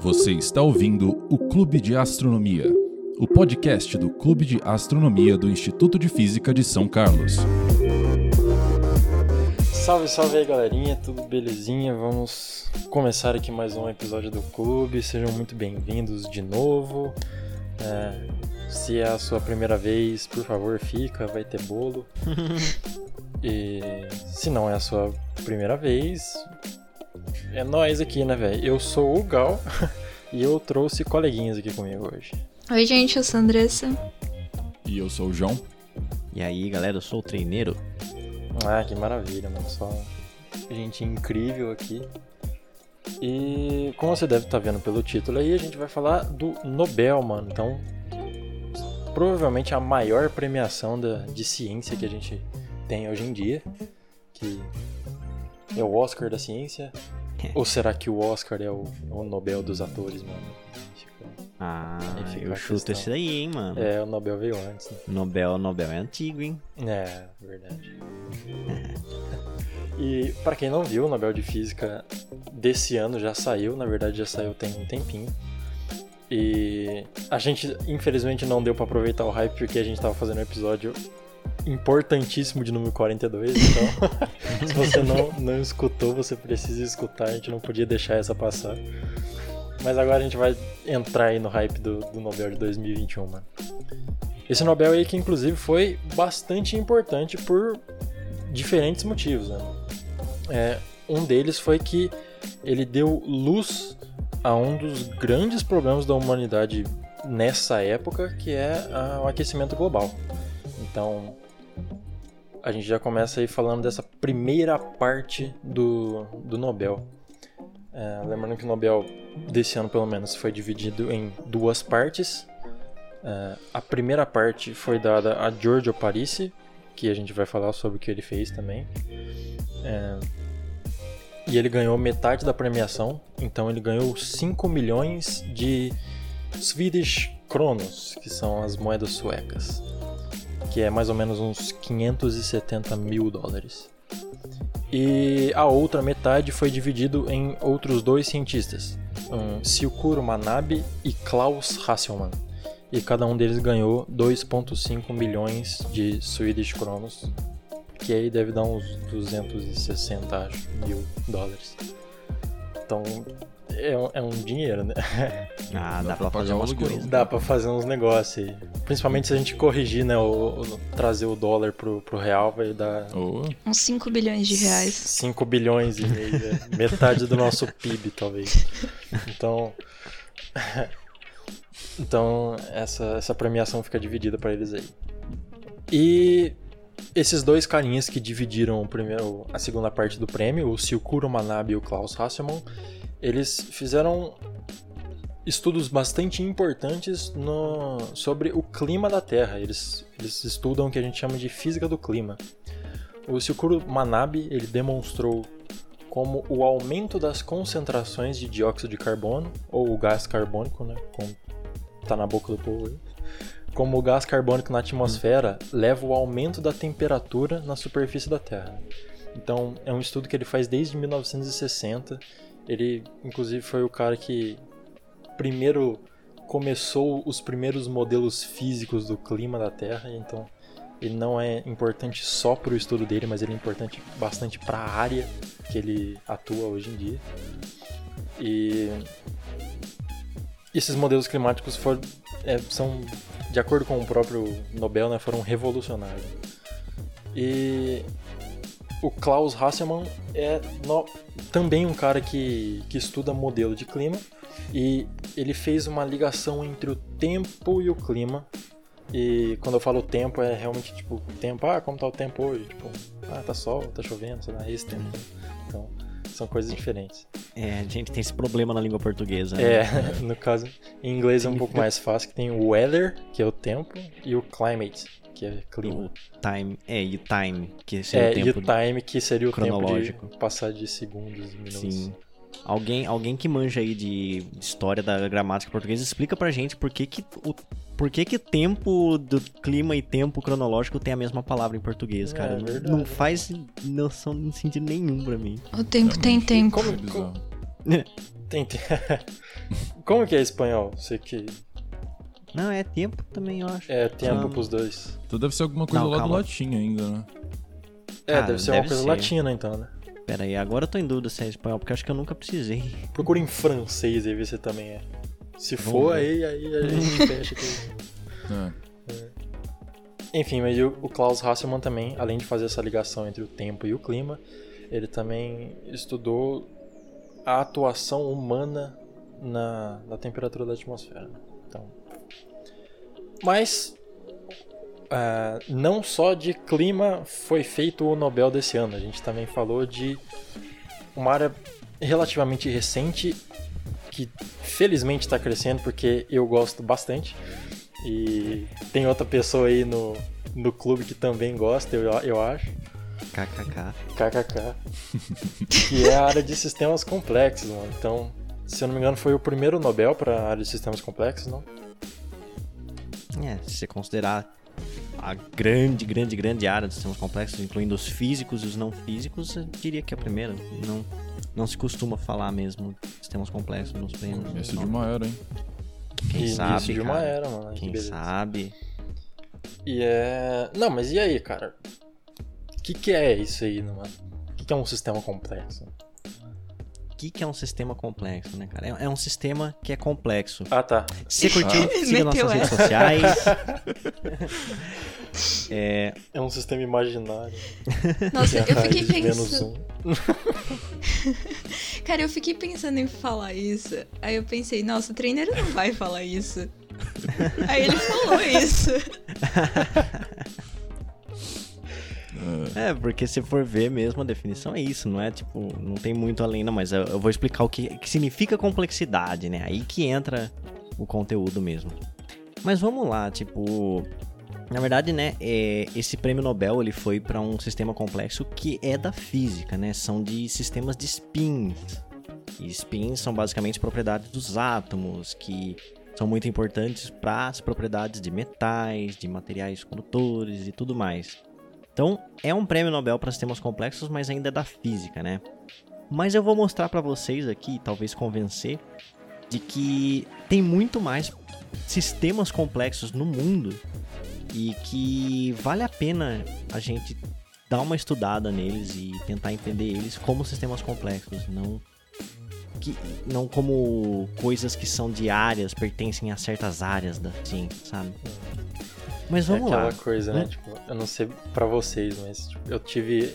Você está ouvindo o Clube de Astronomia, o podcast do Clube de Astronomia do Instituto de Física de São Carlos. Salve, salve aí galerinha, tudo belezinha? Vamos começar aqui mais um episódio do clube. Sejam muito bem-vindos de novo. É, se é a sua primeira vez, por favor, fica, vai ter bolo. e se não é a sua primeira vez, é nós aqui, né, velho? Eu sou o Gal e eu trouxe coleguinhas aqui comigo hoje. Oi, gente, eu sou a Andressa. E eu sou o João. E aí, galera, eu sou o treineiro. Ah, que maravilha, mano. Só gente incrível aqui. E como você deve estar vendo pelo título aí, a gente vai falar do Nobel, mano. Então, provavelmente a maior premiação da, de ciência que a gente tem hoje em dia, que é o Oscar da ciência. Ou será que o Oscar é o, o Nobel dos atores, mano? Ah, fica eu chuto questão. esse daí, hein, mano. É, o Nobel veio antes, né? Nobel, Nobel é antigo, hein? É, verdade. e para quem não viu, o Nobel de Física desse ano já saiu, na verdade já saiu tem um tempinho. E a gente, infelizmente, não deu pra aproveitar o hype porque a gente tava fazendo um episódio importantíssimo de número 42, então se você não, não escutou, você precisa escutar, a gente não podia deixar essa passar. Mas agora a gente vai entrar aí no hype do, do Nobel de 2021, mano. Esse Nobel aí que inclusive foi bastante importante por diferentes motivos, né? É, um deles foi que ele deu luz a um dos grandes problemas da humanidade nessa época, que é a- o aquecimento global. Então, a gente já começa aí falando dessa primeira parte do, do Nobel. É, lembrando que o Nobel desse ano, pelo menos, foi dividido em duas partes. É, a primeira parte foi dada a Giorgio Parisi, que a gente vai falar sobre o que ele fez também. É, e ele ganhou metade da premiação, então ele ganhou 5 milhões de Swedish Kronos, que são as moedas suecas, que é mais ou menos uns 570 mil dólares. E a outra metade foi dividido em outros dois cientistas, um, Silkuro Manabe e Klaus Hasselmann. E cada um deles ganhou 2,5 milhões de Swedish Kronos, que aí deve dar uns 260 acho, mil dólares. Então é um, é um dinheiro, né? Ah, Dá dá, pra pra fazer umas coisas. Dá pra fazer uns negócios aí. Principalmente se a gente corrigir, né? O, o- trazer o dólar pro, pro real, vai dar Oh, Uns 5 bilhões de reais. 5 bilhões e meio, né? metade do nosso PIB, talvez. Então, então essa, essa premiação fica dividida pra eles aí. E esses dois carinhas que dividiram o primeiro, a segunda parte do prêmio, o Silkuro Manabe e o Klaus Hasselmann, eles fizeram estudos bastante importantes no, sobre o clima da Terra. Eles, eles estudam o que a gente chama de física do clima. O Silkuro Manabe ele demonstrou como o aumento das concentrações de dióxido de carbono, ou o gás carbônico, né, como tá na boca do povo aí, como o gás carbônico na atmosfera leva o aumento da temperatura na superfície da Terra. Então, é um estudo que ele faz desde 1960. Ele, inclusive, foi o cara que primeiro começou os primeiros modelos físicos do clima da Terra, então ele não é importante só para o estudo dele, mas ele é importante bastante para a área que ele atua hoje em dia. E esses modelos climáticos foram, é, são, de acordo com o próprio Nobel, né, foram revolucionários. E o Klaus Hasselmann é no- também um cara que, que estuda modelo de clima e ele fez uma ligação entre o tempo e o clima. E quando eu falo tempo, é realmente tipo, o tempo, ah, como tá o tempo hoje? Tipo, ah, tá sol, tá chovendo, sei lá, esse tempo. né? Então, são coisas diferentes. É, a gente tem esse problema na língua portuguesa. né? É, no caso, em inglês é um pouco mais fácil, que tem o weather, que é o tempo, e o climate, que é clima. O time, é, e o time, que seria É, o e tempo o time, que seria o cronológico. tempo de passar de segundos e minutos. Sim. Alguém, alguém que manja aí de história da gramática portuguesa, explica pra gente por que que, o, por que que tempo do clima e tempo cronológico tem a mesma palavra em português, É, cara. Não- verdade. não faz noção, não sentido nenhum pra mim. O tempo tem tempo. Como, é bizarro. Tem, tem- Como que é espanhol? Você que Não, é tempo também, eu acho. é tempo Ah. pros dois. Então deve ser alguma coisa Não, lá do calma. latim ainda, né? É, Cara, deve ser deve uma coisa ser. latina então, né? Pera aí, agora eu tô em dúvida se é espanhol, porque acho que eu nunca precisei. Procura em francês aí ver se também é. Se Vamos for, aí, aí a gente fecha aqui. É. Enfim, mas o, o Klaus Hasselmann também, além de fazer essa ligação entre o tempo e o clima, ele também estudou a atuação humana na, na temperatura da atmosfera. né? Então, mas ah, não só de clima foi feito o Nobel desse ano, a gente também falou de uma área relativamente recente que felizmente está crescendo porque eu gosto bastante e tem outra pessoa aí no, no clube que também gosta, eu, eu acho. KKK. KKK. que é a área de sistemas complexos, mano. Então, se eu não me engano, foi o primeiro Nobel para a área de sistemas complexos, não? É, se você considerar a grande, grande, grande área dos sistemas complexos, incluindo os físicos e os não físicos, eu diria que é a primeira. Não, não se costuma falar mesmo de sistemas complexos nos prêmios. Começo de uma era, hein? Quem Início sabe, de uma cara. era, mano. Que Quem beleza. sabe. E é. Não, mas e aí, cara? O que, que é isso aí, mano? O que, que é um sistema complexo? O que, que é um sistema complexo, né, cara? É, é um sistema que é complexo. Ah, tá. Se você curtiu, siga nossas redes sociais. é, É um sistema imaginário. Nossa, eu a fiquei pensando. um. Cara, eu fiquei pensando em falar isso. Aí eu pensei, nossa, o treineiro não vai falar isso. Aí ele falou isso. É, porque se for ver mesmo, a definição é isso, não é tipo, não tem muito além, não, mas eu, eu vou explicar o que, que significa complexidade, né? Aí que entra o conteúdo mesmo. Mas vamos lá, tipo. Na verdade, né, é, esse prêmio Nobel ele foi para um sistema complexo que é da física, né? São de sistemas de spins. E spins são basicamente propriedades dos átomos, que são muito importantes para as propriedades de metais, de materiais condutores e tudo mais. Então, é um prêmio Nobel para sistemas complexos, mas ainda é da física, né? Mas eu vou mostrar para vocês aqui, talvez convencer, de que tem muito mais sistemas complexos no mundo e que vale a pena a gente dar uma estudada neles e tentar entender eles como sistemas complexos, não que não como coisas que são diárias, pertencem a certas áreas da ciência, sabe? Mas É vamos aquela lá. coisa, né? Hum? Tipo, eu não sei pra vocês, mas tipo, eu tive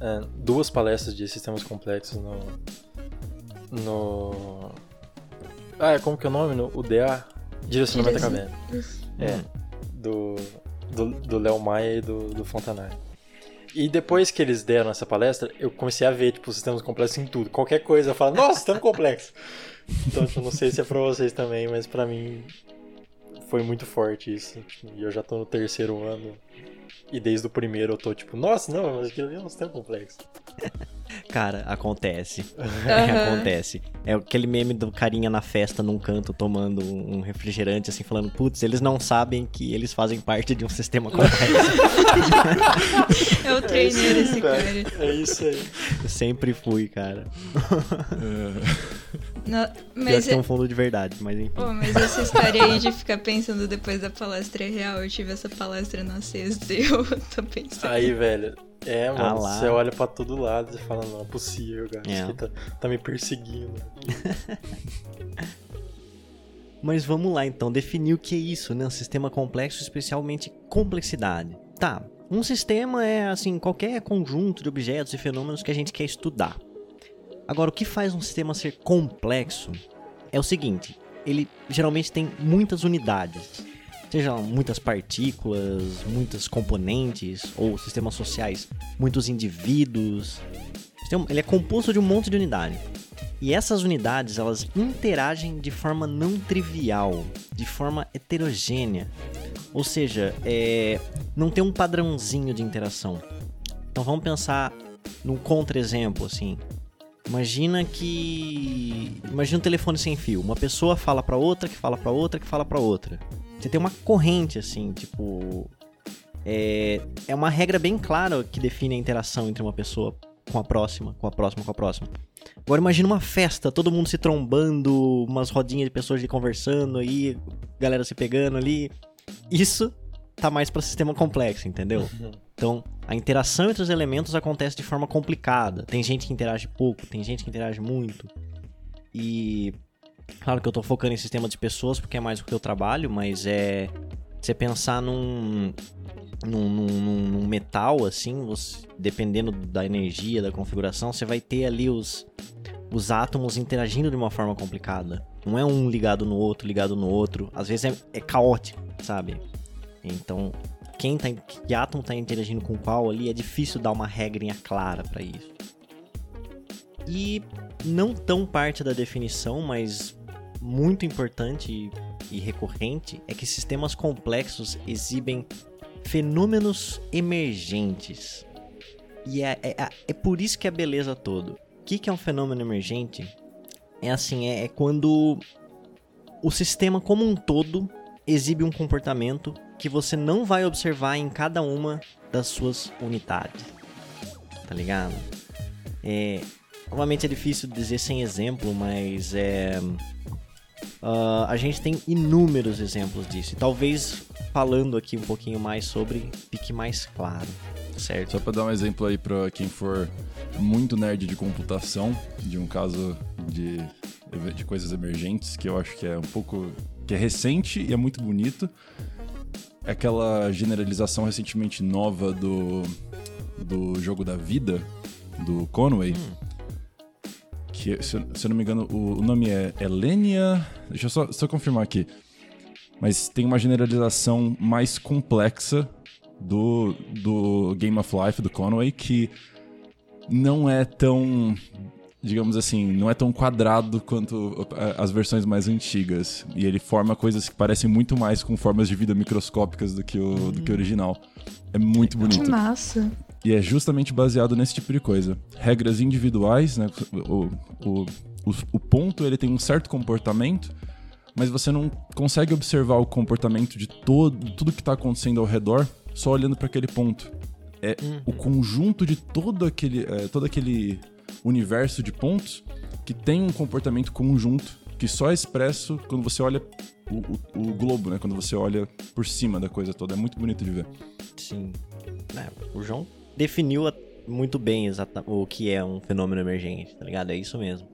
é, duas palestras de sistemas complexos no. No. Ah, é como que é o nome? No UDA? Direcionamento Direcion- acadêmico. É. Do. Do do Léo Maia e do, do Fontanari. E depois que eles deram essa palestra, eu comecei a ver, tipo, sistemas complexos em tudo. Qualquer coisa, eu falo, nossa, sistema complexo. Então, tipo, não sei se é pra vocês também, mas pra mim foi muito forte isso. E eu já tô no terceiro ano. E desde o primeiro eu tô tipo, nossa, não, mas aquilo ali é um sistema complexo. Cara, acontece. Aham. acontece. É aquele meme do carinha na festa num canto tomando um refrigerante, assim, falando, putz, eles não sabem que eles fazem parte de um sistema complexo. É o treineiro esse cara. É isso aí. Eu sempre fui, cara. Não, mas, que tem um fundo de verdade, mas enfim. Pô, mas essa história aí de ficar pensando depois da palestra é real. Eu tive essa palestra na sexta e eu tô pensando. Aí, velho. É, Ah mano, lá. você olha pra todo lado e fala, não é possível, cara. Isso É. aqui tá, tá me perseguindo. Mas vamos lá então, definir o que é isso, né? Um sistema complexo, especialmente complexidade. Tá, um sistema é assim, qualquer conjunto de objetos e fenômenos que a gente quer estudar. Agora, o que faz um sistema ser complexo é o seguinte: ele geralmente tem muitas unidades, sejam muitas partículas, muitos componentes, ou sistemas sociais, muitos indivíduos. Ele é composto de um monte de unidades. E essas unidades, elas interagem de forma não trivial, de forma heterogênea. Ou seja, é, não tem um padrãozinho de interação. Então vamos pensar num contra-exemplo, assim. Imagina que... Imagina um telefone sem fio. Uma pessoa fala pra outra, que fala pra outra, que fala pra outra. Você tem uma corrente, assim, tipo... É, é uma regra bem clara que define a interação entre uma pessoa com a próxima, com a próxima, com a próxima. Agora imagina uma festa, todo mundo se trombando, umas rodinhas de pessoas ali conversando aí, galera se pegando ali. Isso tá mais para sistema complexo, entendeu? Então, a interação entre os elementos acontece de forma complicada. Tem gente que interage pouco, tem gente que interage muito. E claro que eu tô focando em sistema de pessoas porque é mais o que eu trabalho, mas é você pensar num num, num, num metal assim, você, dependendo da energia, da configuração, você vai ter ali os os átomos interagindo de uma forma complicada. Não é um ligado no outro, ligado no outro. Às vezes é, é caótico, sabe? Então, quem tá, que átomo está interagindo com qual ali, é difícil dar uma regrinha clara para isso. E não tão parte da definição, mas muito importante e, recorrente, é que sistemas complexos exibem fenômenos emergentes. E é, é, é, é por isso que é beleza todo. O que, que é um fenômeno emergente? É assim, é, é quando o sistema como um todo exibe um comportamento que você não vai observar em cada uma das suas unidades. Tá ligado? É, obviamente é difícil dizer sem exemplo, mas é. Uh, a gente tem inúmeros exemplos disso. E talvez falando aqui um pouquinho mais sobre fique mais claro, certo? Só para dar um exemplo aí para quem for muito nerd de computação, de um caso de, de coisas emergentes que eu acho que é um pouco que é recente e é muito bonito aquela generalização recentemente nova do, do jogo da vida, do Conway. Hum. Que, se, se, eu não me engano, o, o nome é Elenia. Deixa eu só, só confirmar aqui. Mas tem uma generalização mais complexa do, do Game of Life, do Conway, que não é tão digamos assim, não é tão quadrado quanto as versões mais antigas. E ele forma coisas que parecem muito mais com formas de vida microscópicas do que o, do que o original. É muito bonito. Que massa. E é justamente baseado nesse tipo de coisa. Regras individuais, né? O, o, o, o ponto ele tem um certo comportamento, mas você não consegue observar o comportamento de todo, tudo que está acontecendo ao redor só olhando para aquele ponto. É uhum. o conjunto de todo aquele, é, todo aquele universo de pontos que tem um comportamento conjunto que só é expresso quando você olha o, o, o, globo, né? Quando você olha por cima da coisa toda. É muito bonito de ver. Sim. É, o João definiu muito bem o que é um fenômeno emergente, tá ligado? É isso mesmo.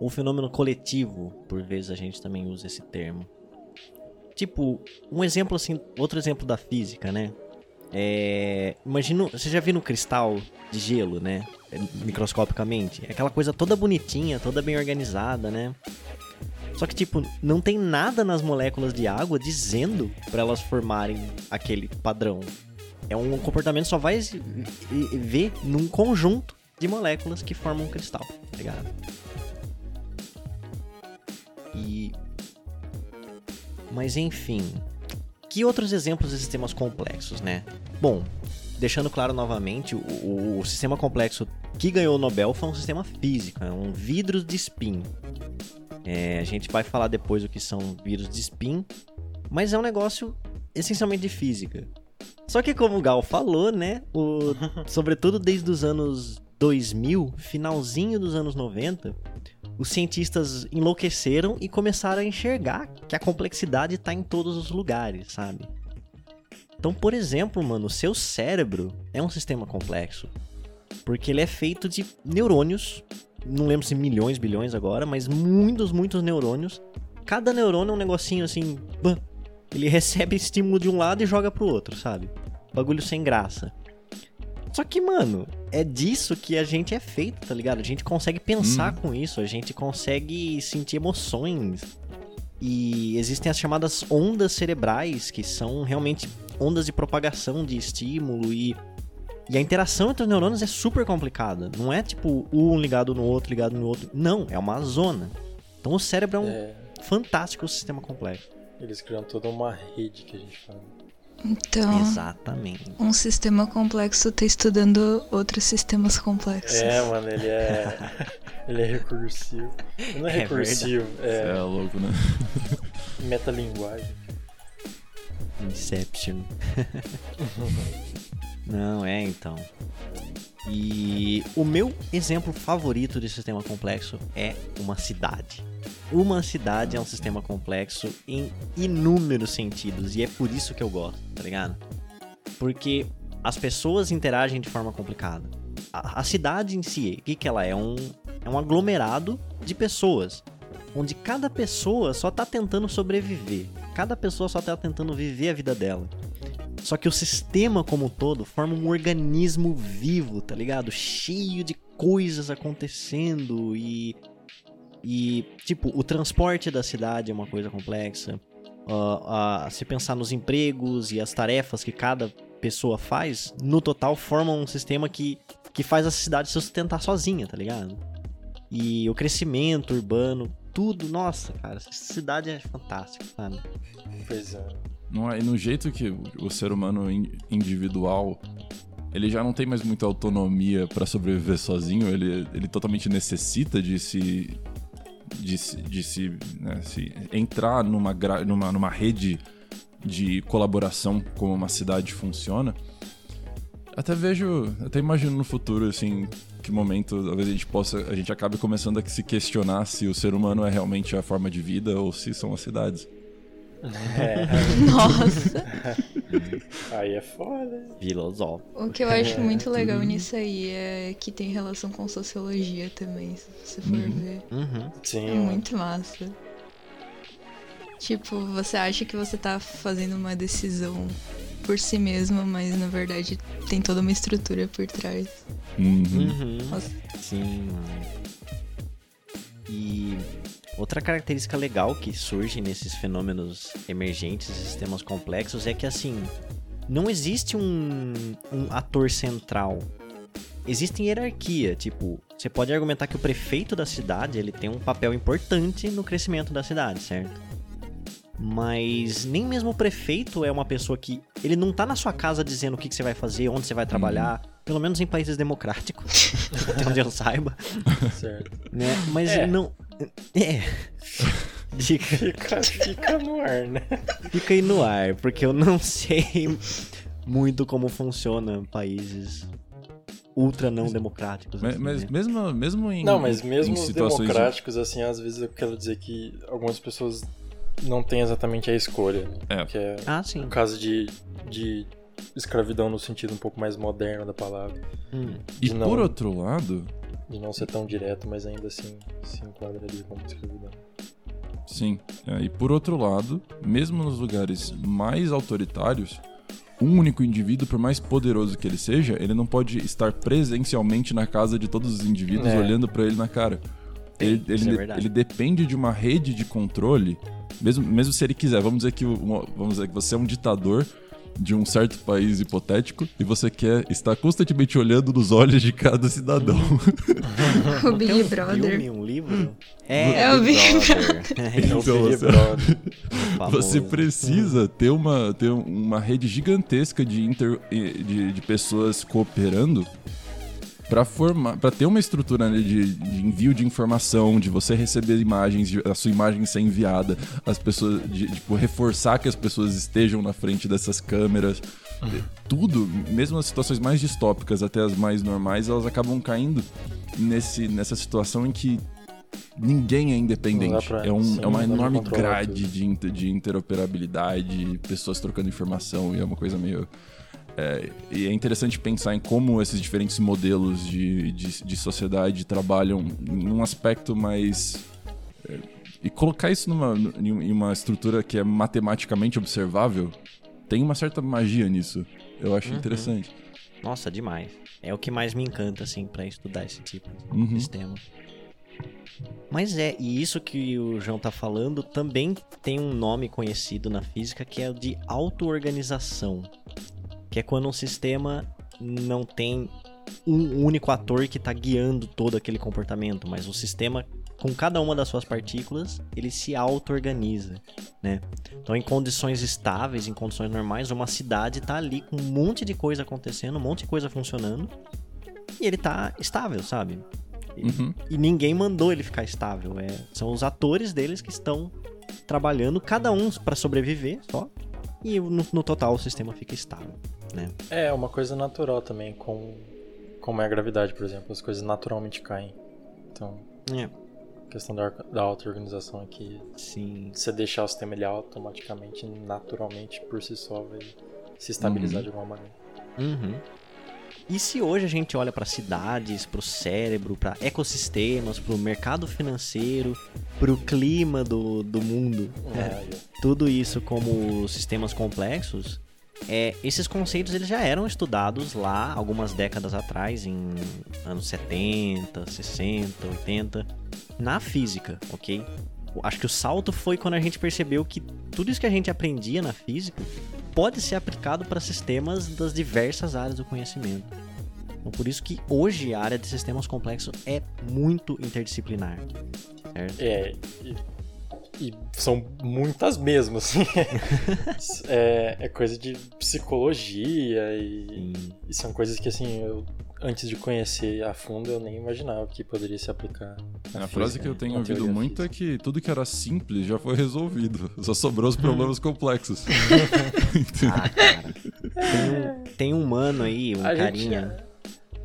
Um fenômeno coletivo, por vezes a gente também usa esse termo. Tipo, um exemplo assim, outro exemplo da física, né? É, imagina, você já viu no cristal de gelo, né? Microscopicamente. É aquela coisa toda bonitinha, toda bem organizada, né? Só que, tipo, não tem nada nas moléculas de água dizendo para elas formarem aquele padrão. É um comportamento só vai ver num conjunto de moléculas que formam um cristal, tá ligado? E. Mas enfim, que outros exemplos de sistemas complexos, né? Bom, deixando claro novamente, o, o sistema complexo que ganhou o Nobel foi um sistema físico, é um vidro de spin. É, a gente vai falar depois o que são vidros de spin, mas é um negócio essencialmente de física. Só que como o Gal falou, né, o, sobretudo desde os anos 2000, finalzinho dos anos 90, os cientistas enlouqueceram e começaram a enxergar que a complexidade está em todos os lugares, sabe? Então, por exemplo, mano, o seu cérebro é um sistema complexo. Porque ele é feito de neurônios, não lembro se milhões, bilhões agora, mas muitos, muitos neurônios. Cada neurônio é um negocinho assim, ele recebe estímulo de um lado e joga pro outro, sabe? Bagulho sem graça. Só que, mano, é disso que a gente é feito, tá ligado? A gente consegue pensar hum. com isso, a gente consegue sentir emoções. E existem as chamadas ondas cerebrais, que são realmente ondas de propagação de estímulo e e a interação entre os neurônios é super complicada. Não é tipo um ligado no outro, ligado no outro. Não, é uma zona. Então o cérebro é um é... fantástico sistema complexo. Eles criam toda uma rede que a gente fala. Então, Exatamente. um sistema complexo tá estudando outros sistemas complexos. É, mano, ele é. ele é recursivo. Não é, é recursivo, é. é louco, né? Metalinguagem. Inception. Não, é então. E o meu exemplo favorito de sistema complexo é uma cidade. Uma cidade é um sistema complexo em inúmeros sentidos e é por isso que eu gosto, tá ligado? Porque as pessoas interagem de forma complicada. A, a cidade em si, o que, que ela é? Um, é um aglomerado de pessoas, onde cada pessoa só tá tentando sobreviver. Cada pessoa só tá tentando viver a vida dela. Só que o sistema como um todo forma um organismo vivo, tá ligado? Cheio de coisas acontecendo e. E, tipo, o transporte da cidade é uma coisa complexa. Uh, uh, se pensar nos empregos e as tarefas que cada pessoa faz, no total formam um sistema que, que faz a cidade se sustentar sozinha, tá ligado? E o crescimento urbano, tudo, nossa, cara, essa cidade é fantástica, sabe? Pois é. Não é, e no jeito que o ser humano individual ele já não tem mais muita autonomia para sobreviver sozinho, ele, ele totalmente necessita de se de, de se, né, se entrar numa, numa, numa rede de colaboração como uma cidade funciona. Até vejo, até imagino no futuro assim, que momento talvez a gente possa, a gente acabe começando a se questionar se o ser humano é realmente a forma de vida ou se são as cidades. É. Nossa. aí é foda. Filosófico. O que eu acho é, muito legal nisso aí é que tem relação com sociologia também, se você for uhum. ver. Uhum. Sim. É muito massa. Tipo, você acha que você tá fazendo uma decisão por si mesmo, mas na verdade tem toda uma estrutura por trás. Uhum. uhum. Sim, E Outra característica legal que surge nesses fenômenos emergentes e sistemas complexos é que, assim, não existe um, um ator central. Existe hierarquia, tipo, você pode argumentar que o prefeito da cidade ele tem um papel importante no crescimento da cidade, certo? Mas nem mesmo o prefeito é uma pessoa que. Ele não tá na sua casa dizendo o que, que você vai fazer, onde você vai trabalhar. Hum. Pelo menos em países democráticos. até onde eu saiba. Certo. Né? Mas é. não. É. Fica, fica, fica no ar, né? Fica aí no ar, porque eu não sei muito como funciona países ultra não democráticos. Mas, assim, mas né? mesmo, mesmo em. Não, mas mesmo os democráticos, de... assim, às vezes eu quero dizer que algumas pessoas não têm exatamente a escolha. Né? É. Que é ah, sim. o caso de, de escravidão no sentido um pouco mais moderno da palavra. Hum. E não, por outro lado. De não ser tão direto, mas ainda assim se enquadraria como escravidão. Sim. É, e por outro lado, mesmo nos lugares mais autoritários, um único indivíduo, por mais poderoso que ele seja, ele não pode estar presencialmente na casa de todos os indivíduos é. olhando para ele na cara. Ele, ele, é ele, depende de uma rede de controle, mesmo, mesmo se ele quiser. Vamos dizer que, vamos dizer que você é um ditador de um certo país hipotético e você quer estar constantemente olhando nos olhos de cada cidadão. o Big Brother. Filme, um livro? É, é o Big Brother. É o Big Brother. você precisa ter uma, ter uma rede gigantesca de, inter, de, de pessoas cooperando para formar, para ter uma estrutura né, de, de, envio de informação, de você receber imagens, de, a sua imagem ser enviada, as pessoas, de, tipo, reforçar que as pessoas estejam na frente dessas câmeras, uhum. tudo, mesmo as situações mais distópicas até as mais normais, elas acabam caindo nesse, nessa situação em que ninguém é independente. Pra, é, um, sim, é uma enorme grade de, de interoperabilidade, pessoas trocando informação, e é uma coisa meio é, e é interessante pensar em como esses diferentes modelos de, de, de sociedade trabalham num aspecto mais. É, e colocar isso numa, em uma estrutura que é matematicamente observável, tem uma certa magia nisso. Eu acho uhum. interessante. Nossa, demais. É o que mais me encanta, assim, para estudar esse tipo de uhum. sistema. Mas é, e isso que o João tá falando também tem um nome conhecido na física que é o de auto-organização que é quando um sistema não tem um único ator que está guiando todo aquele comportamento, mas o sistema com cada uma das suas partículas, ele se auto-organiza, né? Então, em condições estáveis, em condições normais, uma cidade está ali com um monte de coisa acontecendo, um monte de coisa funcionando, e ele está estável, sabe? E, uhum. e, ninguém mandou ele ficar estável. É, são os atores deles que estão trabalhando, cada um para sobreviver só, e no, no total o sistema fica estável né? É, uma coisa natural também, com como é a gravidade, por exemplo, as coisas naturalmente caem. Então, É, a questão da, da auto-organização é que sim. você deixar o sistema ele automaticamente, naturalmente, por si só, vai se estabilizar Uhum. de alguma maneira. Uhum. E se hoje a gente olha para cidades, para o cérebro, para ecossistemas, para o mercado financeiro, para o clima do, do mundo, É, e- tudo isso como sistemas complexos, é, esses conceitos eles já eram estudados lá algumas décadas atrás, em anos 70, 60, 80, na física, ok? Acho que o salto foi quando a gente percebeu que tudo isso que a gente aprendia na física pode ser aplicado para sistemas das diversas áreas do conhecimento. Então, por isso que hoje a área de sistemas complexos é muito interdisciplinar. Certo? É, e, são muitas mesmo, assim. é, é coisa de psicologia e, e são coisas que, assim, eu, antes de conhecer a fundo, eu nem imaginava que poderia se aplicar. A na frase que eu tenho ouvido muito é que tudo que era simples já foi resolvido. Só sobrou os problemas complexos. Ah, cara. Tem um, tem um mano aí, um A gente-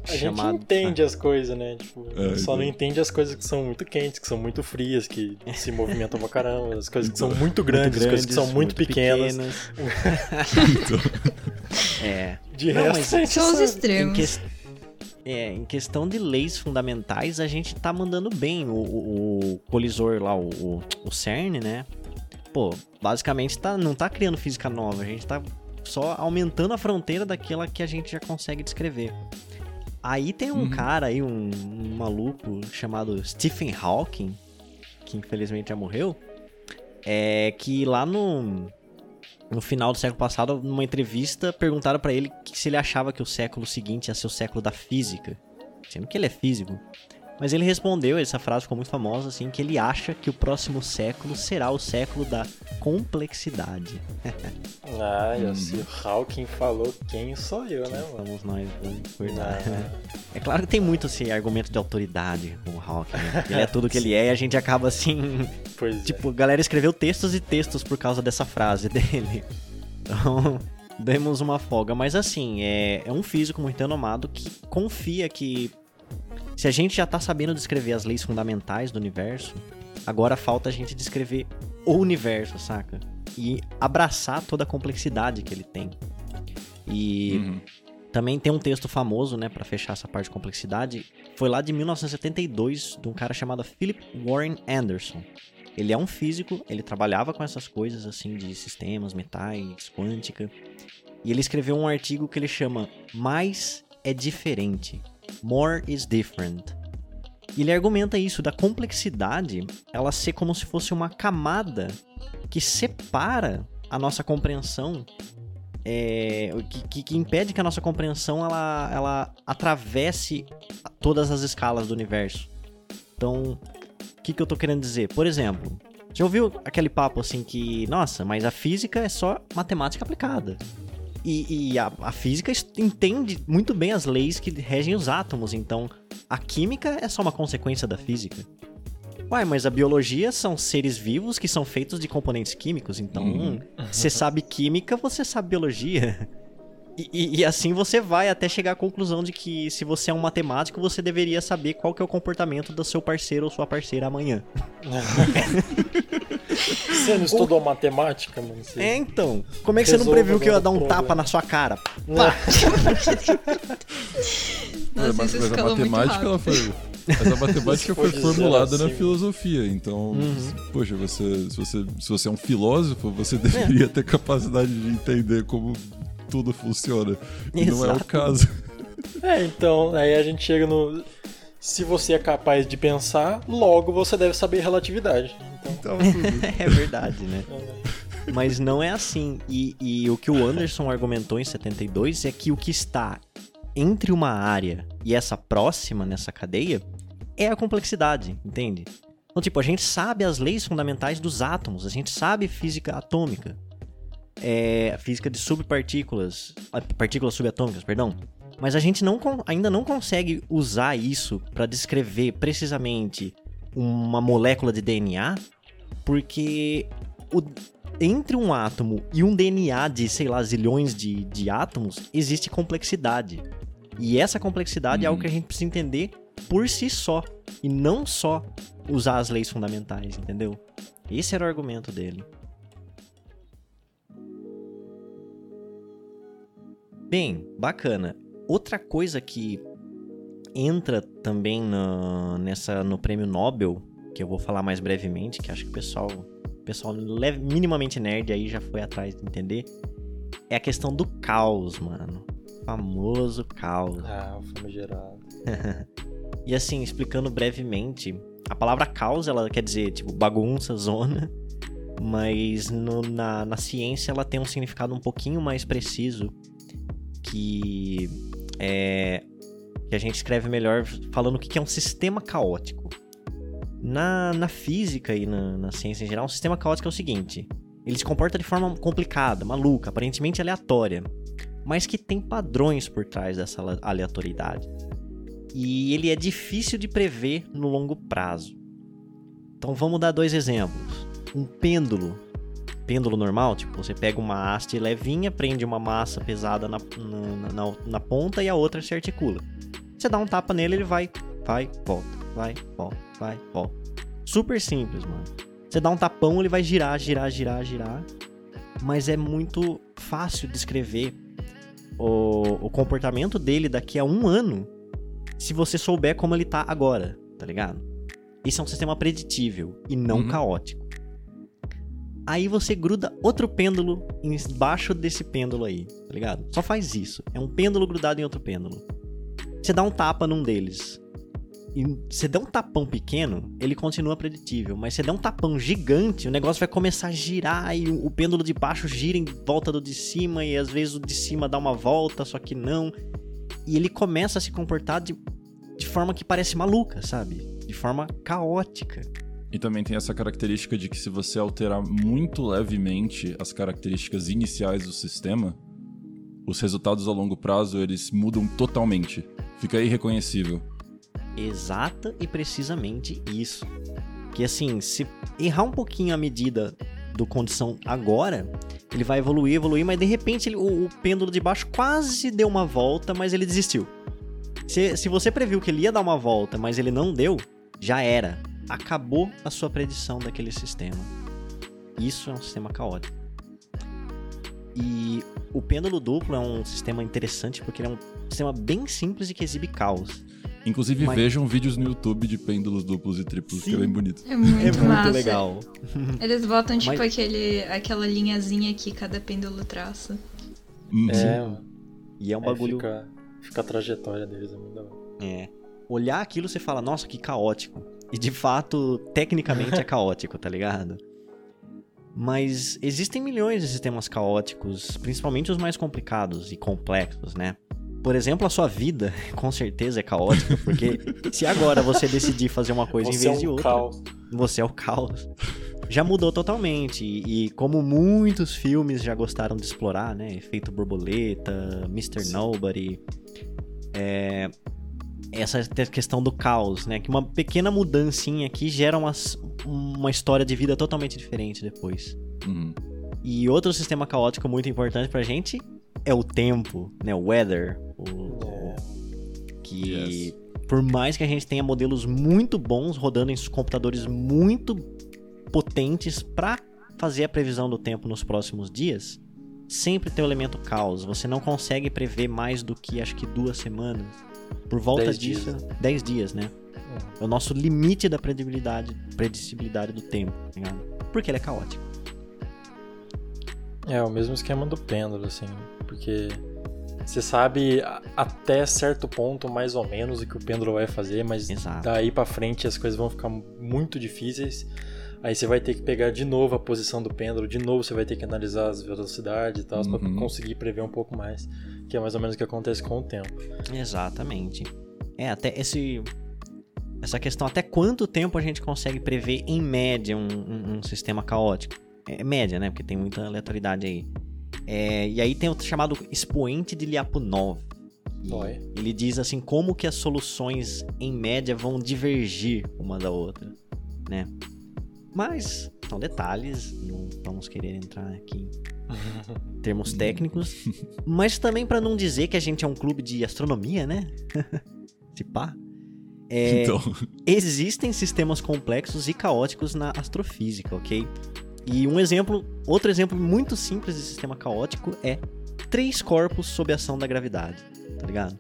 A gente chamado. entende as coisas, né? Tipo, É, só não então. entende as coisas que são muito quentes, que são muito frias, que se movimentam pra caramba, as coisas que são Então. muito grandes, as coisas que são muito, pequenas. Então, É. De Não, resto, mas a gente São os extremos. é, em questão de leis fundamentais, a gente tá mandando bem. O, o- o colisor lá, o, o- o CERN, né? Pô, basicamente tá, não tá criando física nova, a gente tá só aumentando a fronteira daquela que a gente já consegue descrever. Aí tem um Uhum. cara aí, um, um maluco chamado Stephen Hawking, que infelizmente já morreu, é que lá no, no final do século passado, numa entrevista, perguntaram pra ele se ele achava que o século seguinte ia ser o século da física, sendo que ele é físico. Mas ele respondeu, essa frase ficou muito famosa, assim, que ele acha que o próximo século será o século da complexidade. Ah, Hum. e se o Hawking falou, quem sou eu, né, mano? Somos nós, né? verdade. Ah, É claro que tem muito esse argumento de autoridade com o Hawking, né? Ele é tudo que ele é e a gente acaba assim. pois é. Tipo, a galera escreveu textos e textos por causa dessa frase dele. Então, demos uma folga. Mas assim, é, é um físico muito renomado que confia que se a gente já tá sabendo descrever as leis fundamentais do universo, agora falta a gente descrever o universo, saca? E abraçar toda a complexidade que ele tem. E uhum. também tem um texto famoso, né, Pra fechar essa parte de complexidade. Foi lá de 1972, de um cara chamado Philip Warren Anderson. Ele é um físico, ele trabalhava com essas coisas assim de sistemas, metais, quântica. E ele escreveu um artigo que ele chama Mais é diferente. More is different. Ele argumenta isso da complexidade, ela ser como se fosse uma camada que separa a nossa compreensão é, que, que- que impede que a nossa compreensão ela, ela atravesse todas as escalas do universo. Então, o que, que eu tô querendo dizer? Por exemplo, já ouviu aquele papo assim que, nossa, mas a física é só matemática aplicada. E, e a, a física entende muito bem as leis que regem os átomos, então a química é só uma consequência da física. Uai, mas a biologia são seres vivos que são feitos de componentes químicos, então Uhum. você sabe química, você sabe biologia. E, e- e assim você vai até chegar à conclusão de que se você é um matemático, você deveria saber qual que é o comportamento do seu parceiro ou sua parceira amanhã. Você não estudou matemática, mano? Você... É, então. Como é que você não previu que eu ia dar um o tapa problema. na sua cara? Nossa, mas, mas a matemática ela foi. Mas a matemática foi formulada zero a na filosofia. Então, Uhum. poxa, você, se, você, se você é um filósofo, você deveria ter capacidade de entender como tudo funciona. E não é o Exato. caso. É, então, aí a gente chega no. Se você é capaz de pensar, logo você deve saber relatividade. Então, Então, é verdade, né? é, Mas não é assim. E, e o que o Anderson argumentou em 72 é que o que está entre uma área e essa próxima nessa cadeia é a complexidade, entende? Então, tipo, a gente sabe as leis fundamentais dos átomos, a gente sabe física atômica, é, física de subpartículas, partículas subatômicas, perdão. Mas a gente não, ainda não consegue usar isso para descrever precisamente uma molécula de DNA, porque o- entre um átomo e um DNA de, sei lá, zilhões de, de átomos, existe complexidade. E essa complexidade é algo Uhum. que a gente precisa entender por si só. E não só usar as leis fundamentais, entendeu? Esse era o argumento dele. Bem, bacana. Outra coisa que entra também no, nessa, no prêmio Nobel, que eu vou falar mais brevemente, que acho que o pessoal, o pessoal leve- minimamente nerd aí já foi atrás de entender, é a questão do caos, mano. O famoso caos. Ah, o famigerado. E assim, explicando brevemente, a palavra caos, ela quer dizer, tipo, bagunça, zona, mas no- na, na ciência ela tem um significado um pouquinho mais preciso, que é que a gente escreve melhor falando o que é um sistema caótico. Na, na física e na, na ciência em geral, um sistema caótico é o seguinte: ele se comporta de forma complicada, maluca, aparentemente aleatória, mas que tem padrões por trás dessa ale- aleatoriedade. E ele é difícil de prever no longo prazo. Então vamos dar dois exemplos. Um pêndulo. Pêndulo normal, tipo, você pega uma haste levinha, prende uma massa pesada na, na, na- na ponta e a outra se articula. Você dá um tapa nele, ele vai, vai, volta, vai, volta, vai, volta. Super simples, mano. Você dá um tapão, ele vai girar, girar, girar, girar. Mas é muito fácil descrever o, o comportamento dele daqui a um ano se você souber como ele tá agora, tá ligado? Isso é um sistema preditível e não Uhum. caótico. Aí você gruda outro pêndulo embaixo desse pêndulo aí, tá ligado? Só faz isso. É um pêndulo grudado em outro pêndulo. Você dá um tapa num deles. E você dá um tapão pequeno, ele continua preditível. Mas você dá um tapão gigante, o negócio vai começar a girar e o o pêndulo de baixo gira em volta do de cima e às vezes o de cima dá uma volta, só que não. E ele começa a se comportar de, de forma que parece maluca, sabe? De forma caótica. E também tem essa característica de que se você alterar muito levemente as características iniciais do sistema, os resultados a longo prazo eles mudam totalmente. Fica irreconhecível. Exata e precisamente isso. Que assim, se errar um pouquinho a medida do condição agora, ele vai evoluir, evoluir, mas de repente ele- o, o pêndulo de baixo quase deu uma volta, mas ele desistiu. Se, se você previu que ele ia dar uma volta, mas ele não deu, já era. Acabou a sua predição daquele sistema. Isso é um sistema caótico. E o pêndulo duplo é um sistema interessante porque ele é um sistema bem simples e que exibe caos. Inclusive, Mas- vejam vídeos no YouTube de pêndulos duplos e triplos, que é Sim. bem bonito. É muito, É muito massa. legal. Eles botam, tipo, Mas- aquele, aquela linhazinha que cada pêndulo traça. Hum, É. E é um Aí bagulho. Fica, fica a trajetória deles, é muito da hora. É. Olhar aquilo você fala, nossa, que caótico. E de fato, tecnicamente é caótico, tá ligado? Mas existem milhões de sistemas caóticos, principalmente os mais complicados e complexos, né? Por exemplo, a sua vida, com certeza é caótica, porque se agora você decidir fazer uma coisa Você em vez é de um outra, caos. você é o caos. Já mudou totalmente. E, e como muitos filmes já gostaram de explorar, né? Efeito borboleta, Mr. Sim. Nobody. É, essa questão do caos, né? Que uma pequena mudancinha aqui gera umas- uma história de vida totalmente diferente depois. Uhum. E outro sistema caótico muito importante pra gente é o tempo, né? O weather. O, que Yes. por mais que a gente tenha modelos muito bons rodando em computadores muito potentes para fazer a previsão do tempo nos próximos dias, sempre tem o elemento caos. Você não consegue prever mais do que acho que duas semanas. Por volta Dez disso, dias. 10 dias, né? É o nosso limite da previsibilidade, predicibilidade do tempo, tá ligado? Porque ele é caótico. É, o mesmo esquema do pêndulo, assim, porque você sabe até certo ponto mais ou menos o que o pêndulo vai fazer, mas Exato. daí pra frente as coisas vão ficar muito difíceis. Aí você vai ter que pegar de novo a posição do pêndulo, de novo você vai ter que analisar as velocidades e tal, pra Uhum. conseguir prever um pouco mais, que é mais ou menos o que acontece com o tempo. Exatamente. É, até esse. Essa questão, até quanto tempo a gente consegue prever, em média, um, um- um sistema caótico? É média, né? Porque tem muita aleatoriedade aí. É, e aí tem o chamado expoente de Lyapunov. Dói. Ele diz assim como que as soluções, em média, vão divergir uma da outra, né? Mas são detalhes, não vamos querer entrar aqui termos técnicos, mas também para não dizer que a gente é um clube de astronomia, né? Se pá. É, Então, existem sistemas complexos e caóticos na astrofísica, ok? E um exemplo, outro exemplo muito simples de sistema caótico é três corpos sob ação da gravidade, tá ligado?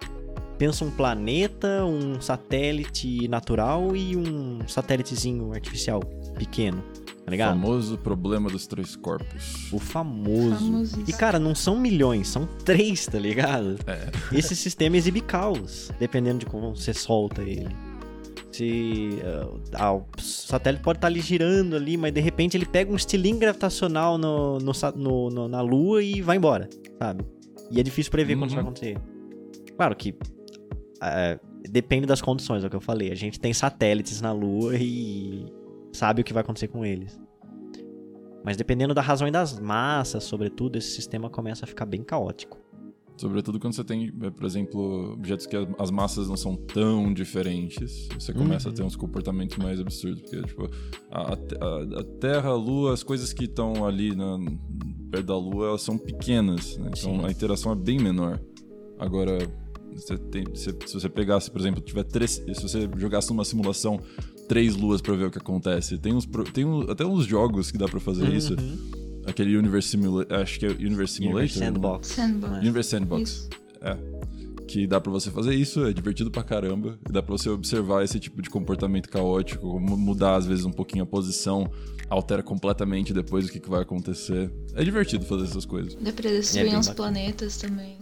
Pensa um planeta, um satélite natural e um satélitezinho artificial pequeno, tá ligado? famoso problema dos três corpos. O famoso. E cara, não são milhões, são três, tá ligado? É. Esse sistema exibe caos, dependendo de como você solta ele. Se ah, ah, o satélite pode estar ali girando ali, mas de repente ele pega um estilingue gravitacional no, no no- no- na Lua e vai embora, sabe? E é difícil prever quando isso vai Uhum. acontecer. Claro que ah, depende das condições, é o que eu falei. A gente tem satélites na Lua e sabe o que vai acontecer com eles. Mas dependendo da razão e das massas, sobretudo, esse sistema começa a ficar bem caótico. Sobretudo quando você tem, eh, por exemplo, objetos que as massas não são tão diferentes. Você começa Uhum. a ter uns comportamentos mais absurdos. Porque, tipo, a, a- a Terra, a Lua, as coisas que estão ali na, perto da Lua, elas são pequenas. né? Então Sim. a interação é bem menor. Agora, você tem, se, se você pegasse, por exemplo, tiver três, se você jogasse numa simulação três luas pra ver o que acontece, tem, uns, tem um- até uns jogos que dá pra fazer isso. Uhum. Aquele Universe Simulator, acho que é Universe Simulator. Universe né? Sandbox. Sandbox. Universe Sandbox. Isso. É. Que dá pra você fazer isso, é divertido pra caramba. E dá pra você observar esse tipo de comportamento caótico, como mudar às vezes um pouquinho a posição, altera completamente depois o que, que vai acontecer. É divertido fazer essas coisas. Dá pra destruir É uns bacana. planetas também.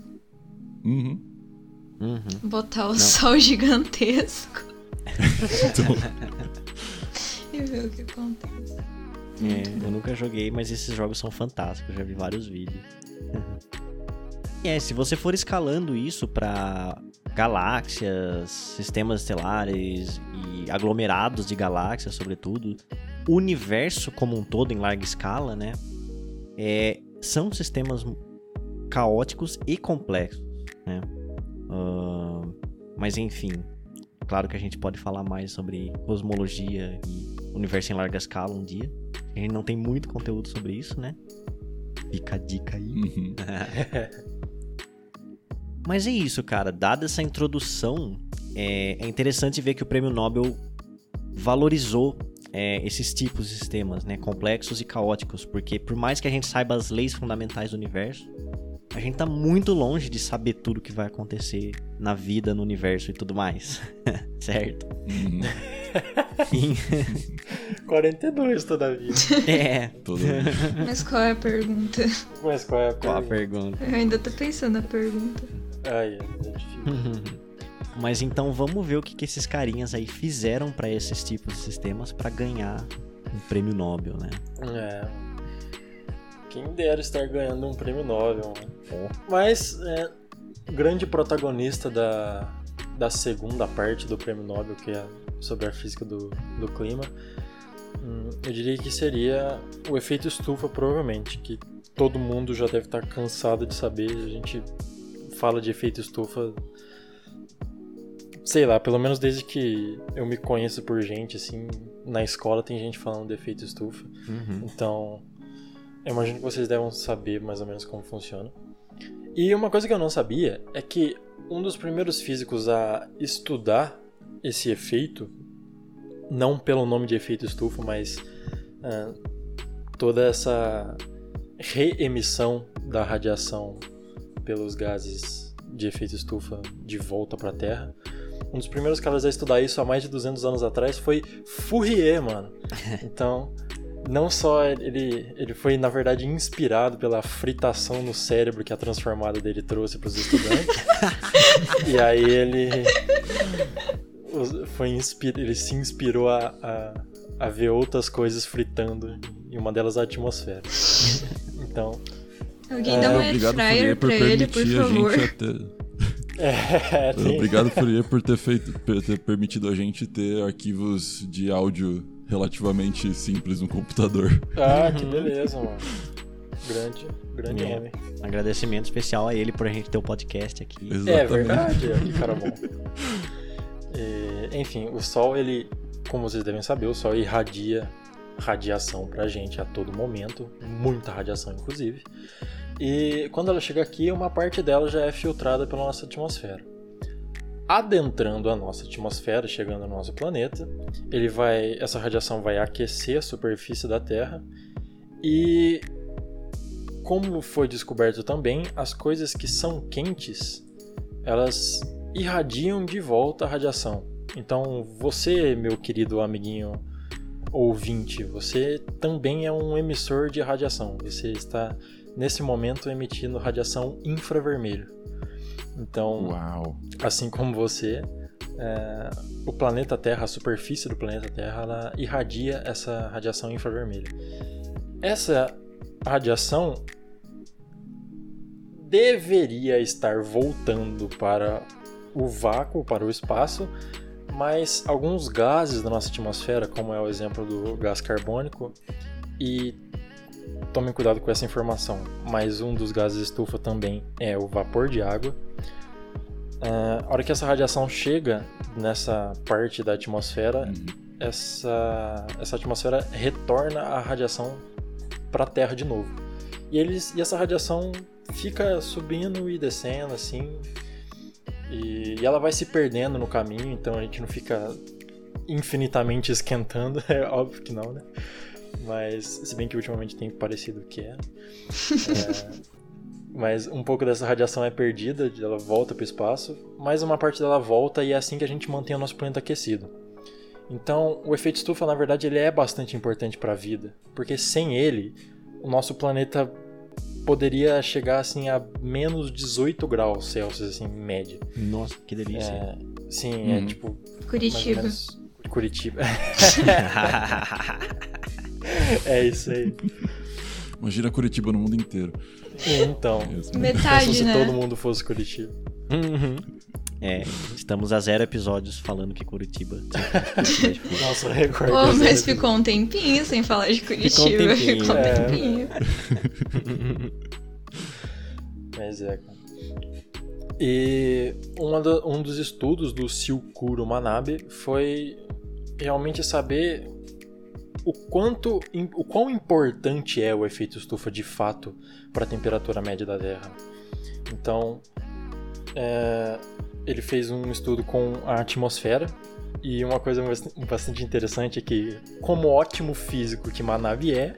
Uhum. Uhum. Botar o sol gigantesco. e ver o que acontece. É, eu nunca joguei, mas esses jogos são fantásticos, já vi vários vídeos. E é, se você for escalando isso pra galáxias, sistemas estelares e aglomerados de galáxias, sobretudo, o universo como um todo em larga escala, né? É, são sistemas caóticos e complexos, né? Ah, mas enfim, claro que a gente pode falar mais sobre cosmologia e universo em larga escala um dia. A gente não tem muito conteúdo sobre isso, né? Fica a dica aí. Uhum. Mas é isso, cara. Dada essa introdução, é, é interessante ver que o Prêmio Nobel valorizou é, esses tipos de sistemas, né? Complexos e caóticos. Porque por mais que a gente saiba as leis fundamentais do universo, a gente tá muito longe de saber tudo que vai acontecer na vida, no universo e tudo mais. certo? Uhum. 42 toda vida. é. Todo... Mas qual é a pergunta? Mas qual é a Qual a pergunta? pergunta? Eu ainda tô pensando na pergunta. Ai, é difícil. Mas então vamos ver o que, que esses carinhas aí fizeram pra esses tipos de sistemas pra ganhar um prêmio Nobel, né? É. Quem dera estar ganhando um prêmio Nobel. né? Mas, é, grande protagonista da, da segunda parte do prêmio Nobel, que é sobre a física do, do clima, hum, eu diria que seria o efeito estufa, provavelmente, que todo mundo já deve estar cansado de saber. A gente fala de efeito estufa, sei lá, pelo menos desde que eu me conheço por gente, assim, na escola tem gente falando de efeito estufa. Uhum. Então, eu imagino que vocês devem saber mais ou menos como funciona. E uma coisa que eu não sabia é que um dos primeiros físicos a estudar esse efeito, não pelo nome de efeito estufa, mas ah, toda essa reemissão da radiação pelos gases de efeito estufa de volta para a Terra. Um dos primeiros caras a estudar isso há mais de 200 anos atrás foi Fourier, mano. Então, não só ele, ele foi, na verdade, inspirado pela fritação no cérebro que a transformada dele trouxe para os estudantes. e aí ele foi ele se inspirou a, a, a ver outras coisas fritando, e uma delas a atmosfera. Então, Alguém É, dá uma Obrigado, fryer por pra ele, por permitir a favor. gente a ter... é, tem- Obrigado, Fourier, por ter, feito, por ter permitido a gente ter arquivos de áudio relativamente simples no computador. Ah, que beleza, mano. Grande, grande É. homem. Agradecimento especial a ele por a gente ter o podcast aqui. É Exatamente. verdade, é, que cara bom. E, enfim, o Sol, ele, como vocês devem saber, o Sol irradia radiação pra gente a todo momento, muita radiação inclusive. E quando ela chega aqui, uma parte dela já é filtrada pela nossa atmosfera. Adentrando a nossa atmosfera, chegando ao nosso planeta, ele vai, essa radiação vai aquecer a superfície da Terra e como foi descoberto também, as coisas que são quentes, elas irradiam de volta a radiação. Então, você, meu querido amiguinho ouvinte, você também é um emissor de radiação. Você está nesse momento emitindo radiação infravermelho. Então, Uau. assim como você, é, o planeta Terra, a superfície do planeta Terra, ela irradia essa radiação infravermelha. Essa radiação deveria estar voltando para o vácuo, para o espaço, mas alguns gases da nossa atmosfera, como é o exemplo do gás carbônico, e tomem cuidado com essa informação, mas um dos gases estufa também é o vapor de água. Uh, a hora que essa radiação chega nessa parte da atmosfera, uhum. essa, essa atmosfera retorna a radiação para a Terra de novo. E, eles, e essa radiação fica subindo e descendo assim. E, e ela vai se perdendo no caminho, então a gente não fica infinitamente esquentando, é óbvio que não, né? Mas, se bem que ultimamente tem parecido que é. é mas um pouco dessa radiação é perdida, ela volta para o espaço, mas uma parte dela volta e é assim que a gente mantém o nosso planeta aquecido. Então, o efeito estufa, na verdade, ele é bastante importante para a vida, porque sem ele, o nosso planeta poderia chegar assim a menos 18 graus Celsius, assim, em média. Nossa, que delícia. É, sim, é Uhum. tipo. Curitiba. Curitiba. é isso aí. Imagina Curitiba no mundo inteiro. Então. Mesmo. Metade, Pensa se né? todo mundo fosse Curitiba. Uhum. É, estamos a zero episódios falando que Curitiba. Nossa, o recorde. Pô, é mas zero. ficou um tempinho sem falar de Curitiba. tempinho, Ficou um é. tempinho. Mas é, cara. E uma do- um dos estudos do Silkuro Manabe foi realmente saber o quanto o quão importante é o efeito estufa de fato para a temperatura média da Terra. Então, é, ele fez um estudo com a atmosfera e uma coisa bast- bastante interessante é que, como ótimo físico que Manabe é,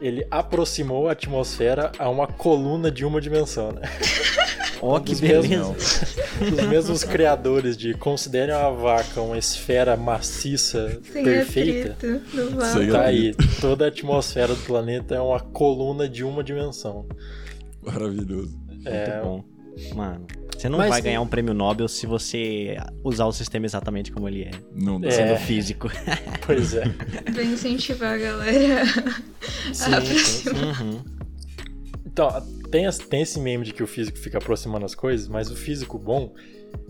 ele aproximou a atmosfera a uma coluna de uma dimensão, né? Ó, que Dos beleza. mesmos- Os mesmos criadores de considerem a vaca uma esfera maciça, Sem perfeita. atrito. Tá aí, toda a atmosfera do planeta é uma coluna de uma dimensão. Maravilhoso. É, Muito bom. Mano, você não Mas vai ganhar um prêmio Nobel se você usar o sistema exatamente como ele é, Não dá. É. sendo físico. pois é. Pra incentivar a galera Sim, a sim, sim. aproximar. Uhum. Então, tem, as- tem esse meme de que o físico fica aproximando as coisas, mas o físico bom,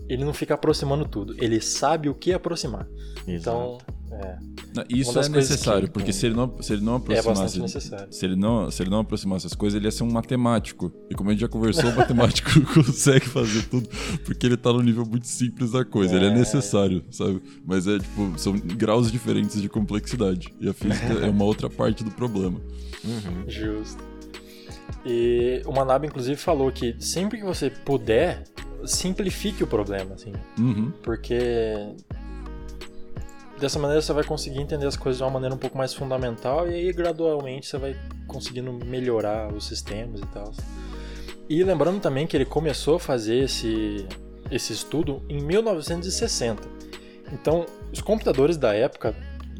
ele não fica aproximando tudo. Ele sabe o que aproximar. Então, é, Não, Isso é necessário, que- porque se ele não, se ele não é aproximasse. necessário. Se ele, não, se ele não aproximasse as coisas, ele ia ser um matemático. E como a gente já conversou, o matemático consegue fazer tudo porque ele tá no nível muito simples da coisa. Ele é É. necessário, sabe? Mas é tipo, são graus diferentes de complexidade. E a física é uma outra parte do problema. Uhum. Justo. E o Manabe, inclusive, falou que sempre que você puder, simplifique o problema, assim. Uhum. Porque dessa maneira você vai conseguir entender as coisas de uma maneira um pouco mais fundamental e aí gradualmente você vai conseguindo melhorar os sistemas e tal. E lembrando também que ele começou a fazer esse, esse estudo em 1960. Então, os computadores da época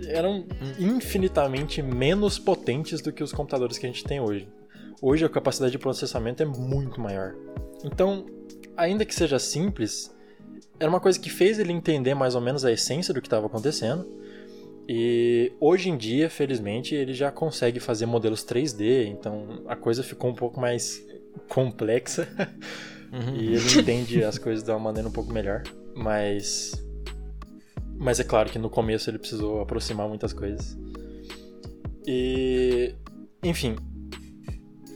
eram infinitamente menos potentes do que os computadores que a gente tem hoje. Hoje a capacidade de processamento é muito maior. Então, ainda que seja simples, era uma coisa que fez ele entender mais ou menos a essência do que estava acontecendo. E hoje em dia, felizmente, ele já consegue fazer modelos 3D, então a coisa ficou um pouco mais complexa Uhum. e ele entende as coisas de uma maneira um pouco melhor. Mas. Mas é claro que no começo ele precisou aproximar muitas coisas. E. Enfim.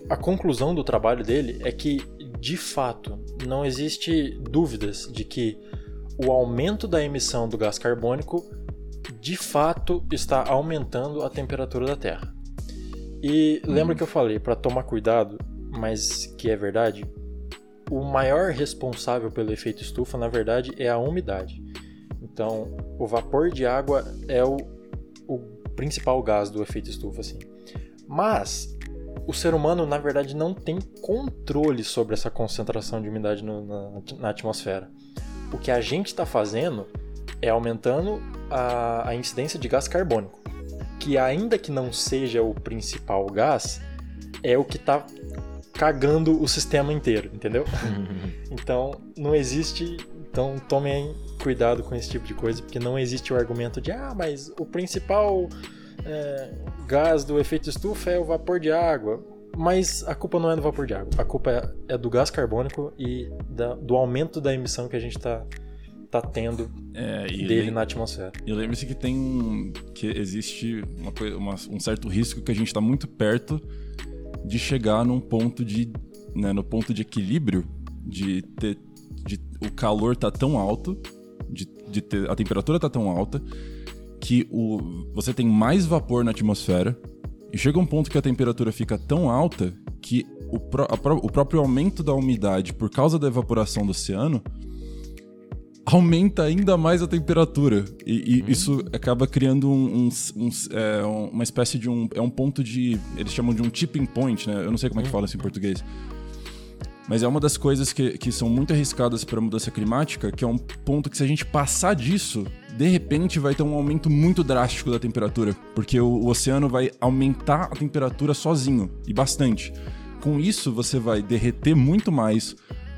A conclusão do trabalho dele é que, de fato, não existe dúvidas de que o aumento da emissão do gás carbônico de fato está aumentando a temperatura da Terra. E lembra Hum. que eu falei para tomar cuidado, mas que é verdade? O maior responsável pelo efeito estufa, na verdade, é a umidade. Então, o vapor de água é o, o principal gás do efeito estufa, assim. Mas o ser humano, na verdade, não tem controle sobre essa concentração de umidade no- na, na atmosfera. O que a gente está fazendo é aumentando a, a incidência de gás carbônico, que ainda que não seja o principal gás, é o que está cagando o sistema inteiro, entendeu? Então, não existe. Então, tomem cuidado com esse tipo de coisa, porque não existe o argumento de, ah, mas o principal é, gás do efeito estufa é o vapor de água. Mas a culpa não é do vapor de água, a culpa é, é do gás carbônico e da- do aumento da emissão que a gente está tá tendo É, dele na atmosfera. E lembre-se que tem um, que existe uma uma- um certo risco que a gente está muito perto de chegar num ponto de né, no ponto de equilíbrio de ter de, o calor tá tão alto de, de ter, a temperatura tá tão alta que o, você tem mais vapor na atmosfera e chega um ponto que a temperatura fica tão alta que o, pró- o próprio aumento da umidade por causa da evaporação do oceano aumenta ainda mais a temperatura. E, e isso acaba criando um, um- um- é, um- uma espécie de um. É um ponto de. Eles chamam de um tipping point, né? Eu não sei como é que fala isso em português. Mas é uma das coisas que, que são muito arriscadas para a mudança climática, que é um ponto que se a gente passar disso, de repente vai ter um aumento muito drástico da temperatura, porque o, o oceano vai aumentar a temperatura sozinho, e bastante. Com isso, você vai derreter muito mais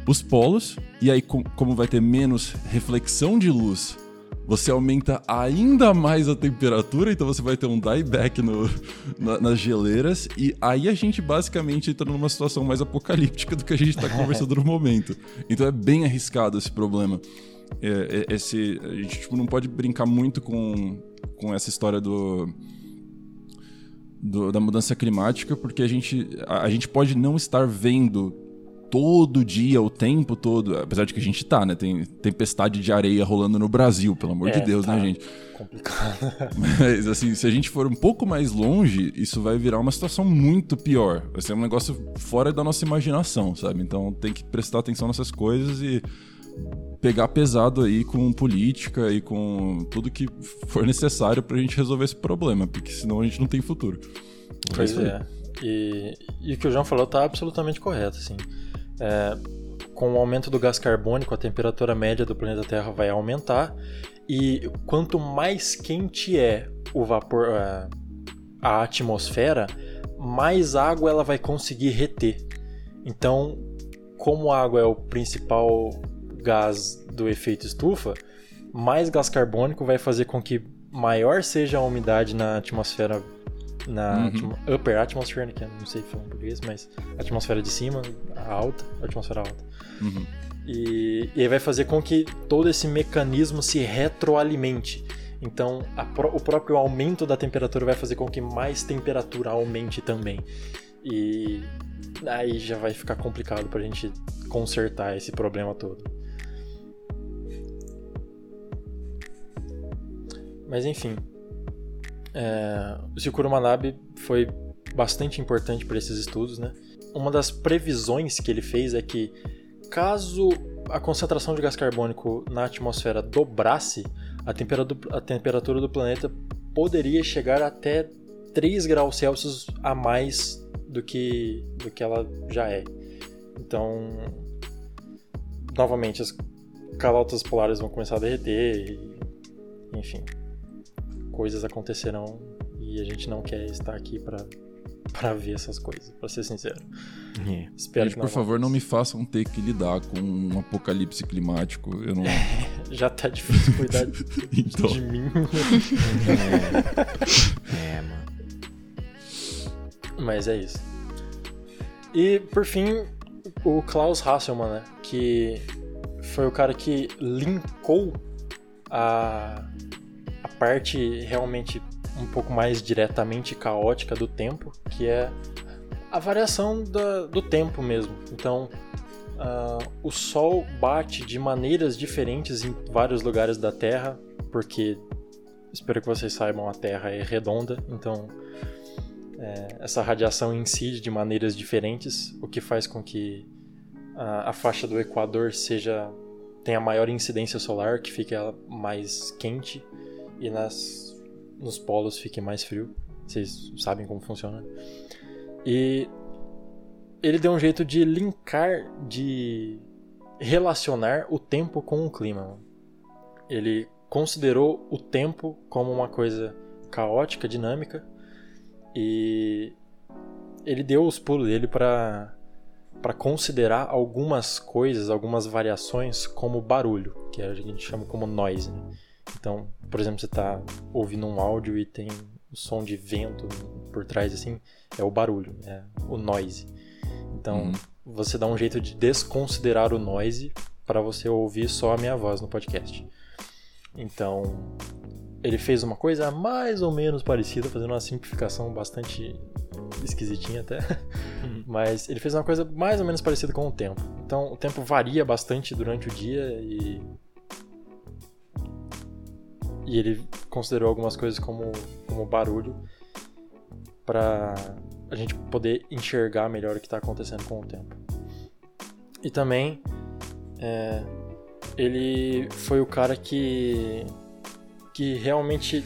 os polos, e aí, com- como vai ter menos reflexão de luz, você aumenta ainda mais a temperatura, então você vai ter um dieback no, na- nas geleiras, e aí a gente basicamente entra numa situação mais apocalíptica do que a gente está conversando no momento. Então é bem arriscado esse problema. É, é- esse, a gente tipo, não pode brincar muito com, com essa história do, do- da mudança climática, porque a gente, a, a gente pode não estar vendo todo dia, o tempo todo, apesar de que a gente tá, né? Tem tempestade de areia rolando no Brasil, pelo amor de É, Deus, tá. né, gente? Complicado. Mas, assim, se a gente for um pouco mais longe, isso vai virar uma situação muito pior. Vai ser um negócio fora da nossa imaginação, sabe? Então tem que prestar atenção nessas coisas e pegar pesado aí com política e com tudo que for necessário pra gente resolver esse problema, porque senão a gente não tem futuro. Pois isso aí. é. E, e o que o João falou tá absolutamente correto, assim. É, com o aumento do gás carbônico, a temperatura média do planeta Terra vai aumentar. E quanto mais quente é o vapor, a, a atmosfera, mais água ela vai conseguir reter. Então, como a água é o principal gás do efeito estufa, mais gás carbônico vai fazer com que maior seja a umidade na atmosfera na Uhum. atmo- upper atmosphere, que eu não sei falar em português, mas atmosfera de cima, alta, atmosfera alta. Uhum. E, e vai fazer com que todo esse mecanismo se retroalimente. Então, a pró- o próprio aumento da temperatura vai fazer com que mais temperatura aumente também. E aí já vai ficar complicado pra gente consertar esse problema todo. Mas enfim, é, o Shikuro Manabe foi bastante importante para esses estudos, né? Uma das previsões que ele fez é que caso a concentração de gás carbônico na atmosfera dobrasse, a temperatura, a temperatura do planeta poderia chegar até 3 graus Celsius a mais do que, do que ela já é. Então, novamente, as calotas polares vão começar a derreter, e, enfim, coisas acontecerão e a gente não quer estar aqui para para ver essas coisas, para ser sincero. É. Espero Gente, que por favor, não me façam ter que lidar com um apocalipse climático. Eu não. Já tá difícil cuidar de, Então. de mim. É, mano. Mas é isso. E por fim, o Klaus Hasselmann, né? Que foi o cara que linkou a, a parte realmente um pouco mais diretamente caótica do tempo, que é a variação da- do tempo mesmo. Então, ah, o Sol bate de maneiras diferentes em vários lugares da Terra, porque espero que vocês saibam, a Terra é redonda, então é, essa radiação incide de maneiras diferentes, o que faz com que a, a faixa do Equador seja tenha maior incidência solar, que fica mais quente, e nas, nos polos fique mais frio. Vocês sabem como funciona. E ele deu um jeito de linkar, de relacionar o tempo com o clima. Ele considerou o tempo como uma coisa caótica, dinâmica, e ele deu os pulos dele para para considerar algumas coisas, algumas variações como barulho, que a gente chama como noise. Né? Então, por exemplo, você está ouvindo um áudio e tem o som de vento por trás, assim, é o barulho, é o noise. Então, uhum. você dá um jeito de desconsiderar o noise para você ouvir só a minha voz no podcast. Então, ele fez uma coisa mais ou menos parecida, fazendo uma simplificação bastante esquisitinha até. Uhum. Mas ele fez uma coisa mais ou menos parecida com o tempo. Então o tempo varia bastante durante o dia e. E ele considerou algumas coisas como, como barulho para a gente poder enxergar melhor o que está acontecendo com o tempo. E também é, ele foi o cara que que realmente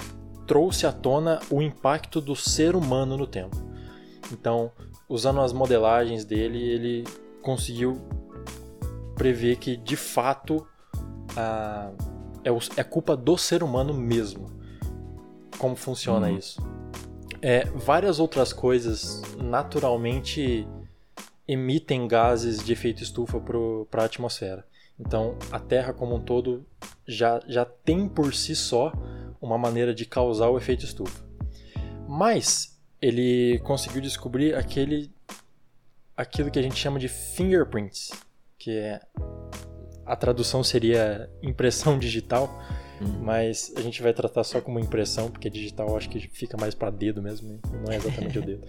trouxe à tona o impacto do ser humano no tempo. Então, usando as modelagens dele, ele conseguiu prever que de fato a, é, o, é culpa do ser humano mesmo. Como funciona uhum. isso? É, várias outras coisas naturalmente emitem gases de efeito estufa para a atmosfera. Então, a Terra como um todo já, já tem por si só uma maneira de causar o efeito estufa. Mas ele conseguiu descobrir aquele aquilo que a gente chama de fingerprints, que é a tradução seria impressão digital, uhum. mas a gente vai tratar só como impressão, porque digital acho que fica mais para dedo mesmo, não é exatamente o dedo.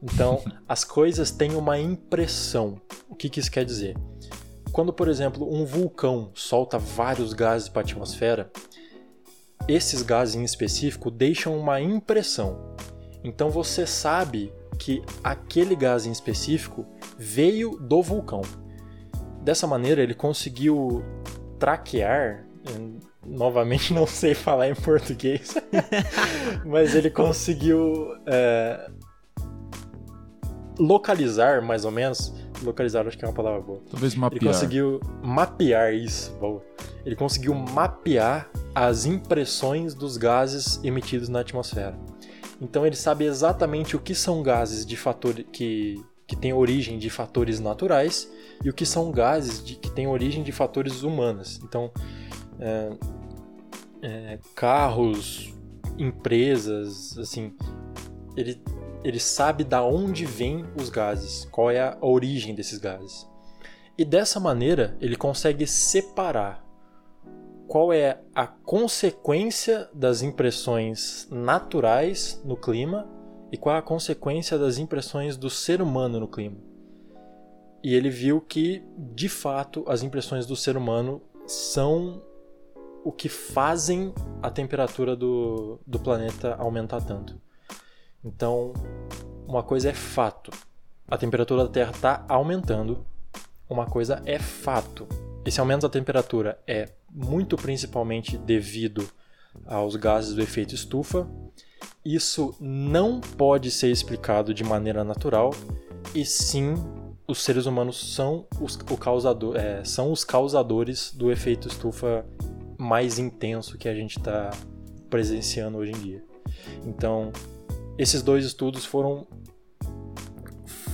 Então, as coisas têm uma impressão. O que, que isso quer dizer? Quando, por exemplo, um vulcão solta vários gases para a atmosfera, esses gases em específico deixam uma impressão. Então você sabe que aquele gás em específico veio do vulcão. Dessa maneira, ele conseguiu traquear. Novamente, não sei falar em português, mas ele conseguiu é, localizar mais ou menos localizar, acho que é uma palavra boa. Talvez mapear. Ele conseguiu mapear isso, boa. Ele conseguiu mapear as impressões dos gases emitidos na atmosfera. Então ele sabe exatamente o que são gases de fator que que têm origem de fatores naturais e o que são gases de, que têm origem de fatores humanos. Então, é, é, carros, empresas, assim, ele ele sabe da onde vêm os gases, qual é a origem desses gases. E dessa maneira ele consegue separar qual é a consequência das impressões naturais no clima e qual a consequência das impressões do ser humano no clima. E ele viu que, de fato, as impressões do ser humano são o que fazem a temperatura do, do planeta aumentar tanto. Então, uma coisa é fato. A temperatura da Terra está aumentando. Uma coisa é fato. Esse aumento da temperatura é muito principalmente devido aos gases do efeito estufa. Isso não pode ser explicado de maneira natural, e sim os seres humanos são os, o causador, é, são os causadores do efeito estufa mais intenso que a gente está presenciando hoje em dia. Então, esses dois estudos foram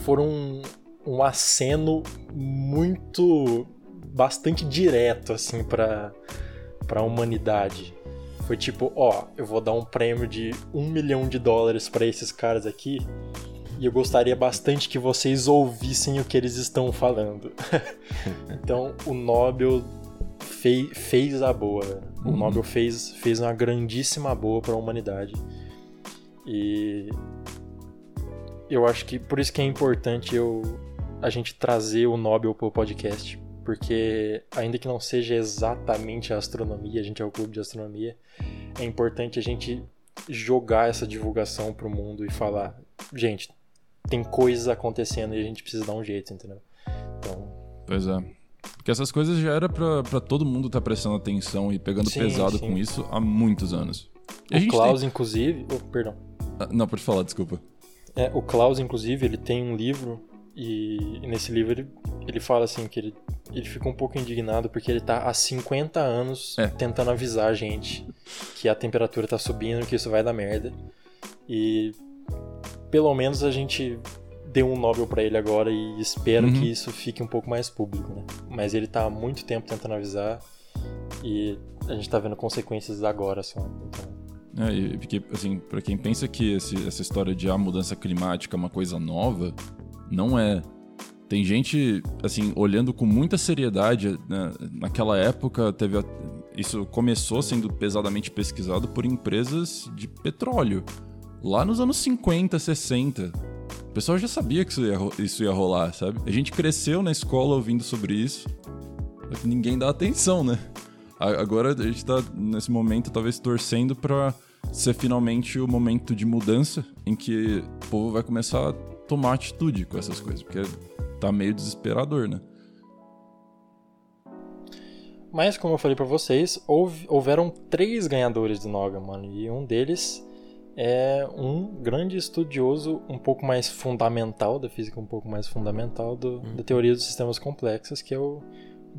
foram um aceno muito bastante direto assim para para a humanidade. Foi tipo, ó, eu vou dar um prêmio de um milhão de dólares para esses caras aqui e eu gostaria bastante que vocês ouvissem o que eles estão falando. então o Nobel fei, fez a boa. O uhum. Nobel fez, fez uma grandíssima boa para a humanidade. E eu acho que por isso que é importante eu a gente trazer o Nobel pro podcast, porque ainda que não seja exatamente a astronomia, a gente é o clube de astronomia, é importante a gente jogar essa divulgação pro mundo e falar, gente, tem coisas acontecendo e a gente precisa dar um jeito, entendeu? Então. Pois é. Porque essas coisas já era pra, pra todo mundo estar tá prestando atenção e pegando sim, pesado sim. com isso há muitos anos. E o Klaus, tem... inclusive. Oh, perdão. Ah, não, pode falar, desculpa. É, o Klaus, inclusive, ele tem um livro e, e nesse livro ele, ele fala assim que ele, ele fica um pouco indignado porque ele tá há 50 anos é. tentando avisar a gente que a temperatura tá subindo, que isso vai dar merda. E pelo menos a gente deu um Nobel para ele agora e espero uhum. que isso fique um pouco mais público, né? Mas ele tá há muito tempo tentando avisar e a gente tá vendo consequências agora só. Então... É, e porque, assim, pra quem pensa que esse, essa história de a mudança climática é uma coisa nova, não é. Tem gente, assim, olhando com muita seriedade. Né? Naquela época, teve a... isso começou sendo pesadamente pesquisado por empresas de petróleo. Lá nos anos 50, 60. O pessoal já sabia que isso ia, isso ia rolar, sabe? A gente cresceu na escola ouvindo sobre isso. Ninguém dá atenção, né? Agora a gente tá nesse momento talvez torcendo para ser finalmente o momento de mudança em que o povo vai começar a tomar atitude com essas coisas, porque tá meio desesperador, né? Mas como eu falei para vocês, houve, houveram três ganhadores do Noga, mano, e um deles é um grande estudioso um pouco mais fundamental da física, um pouco mais fundamental do, hum. da teoria dos sistemas complexos, que é o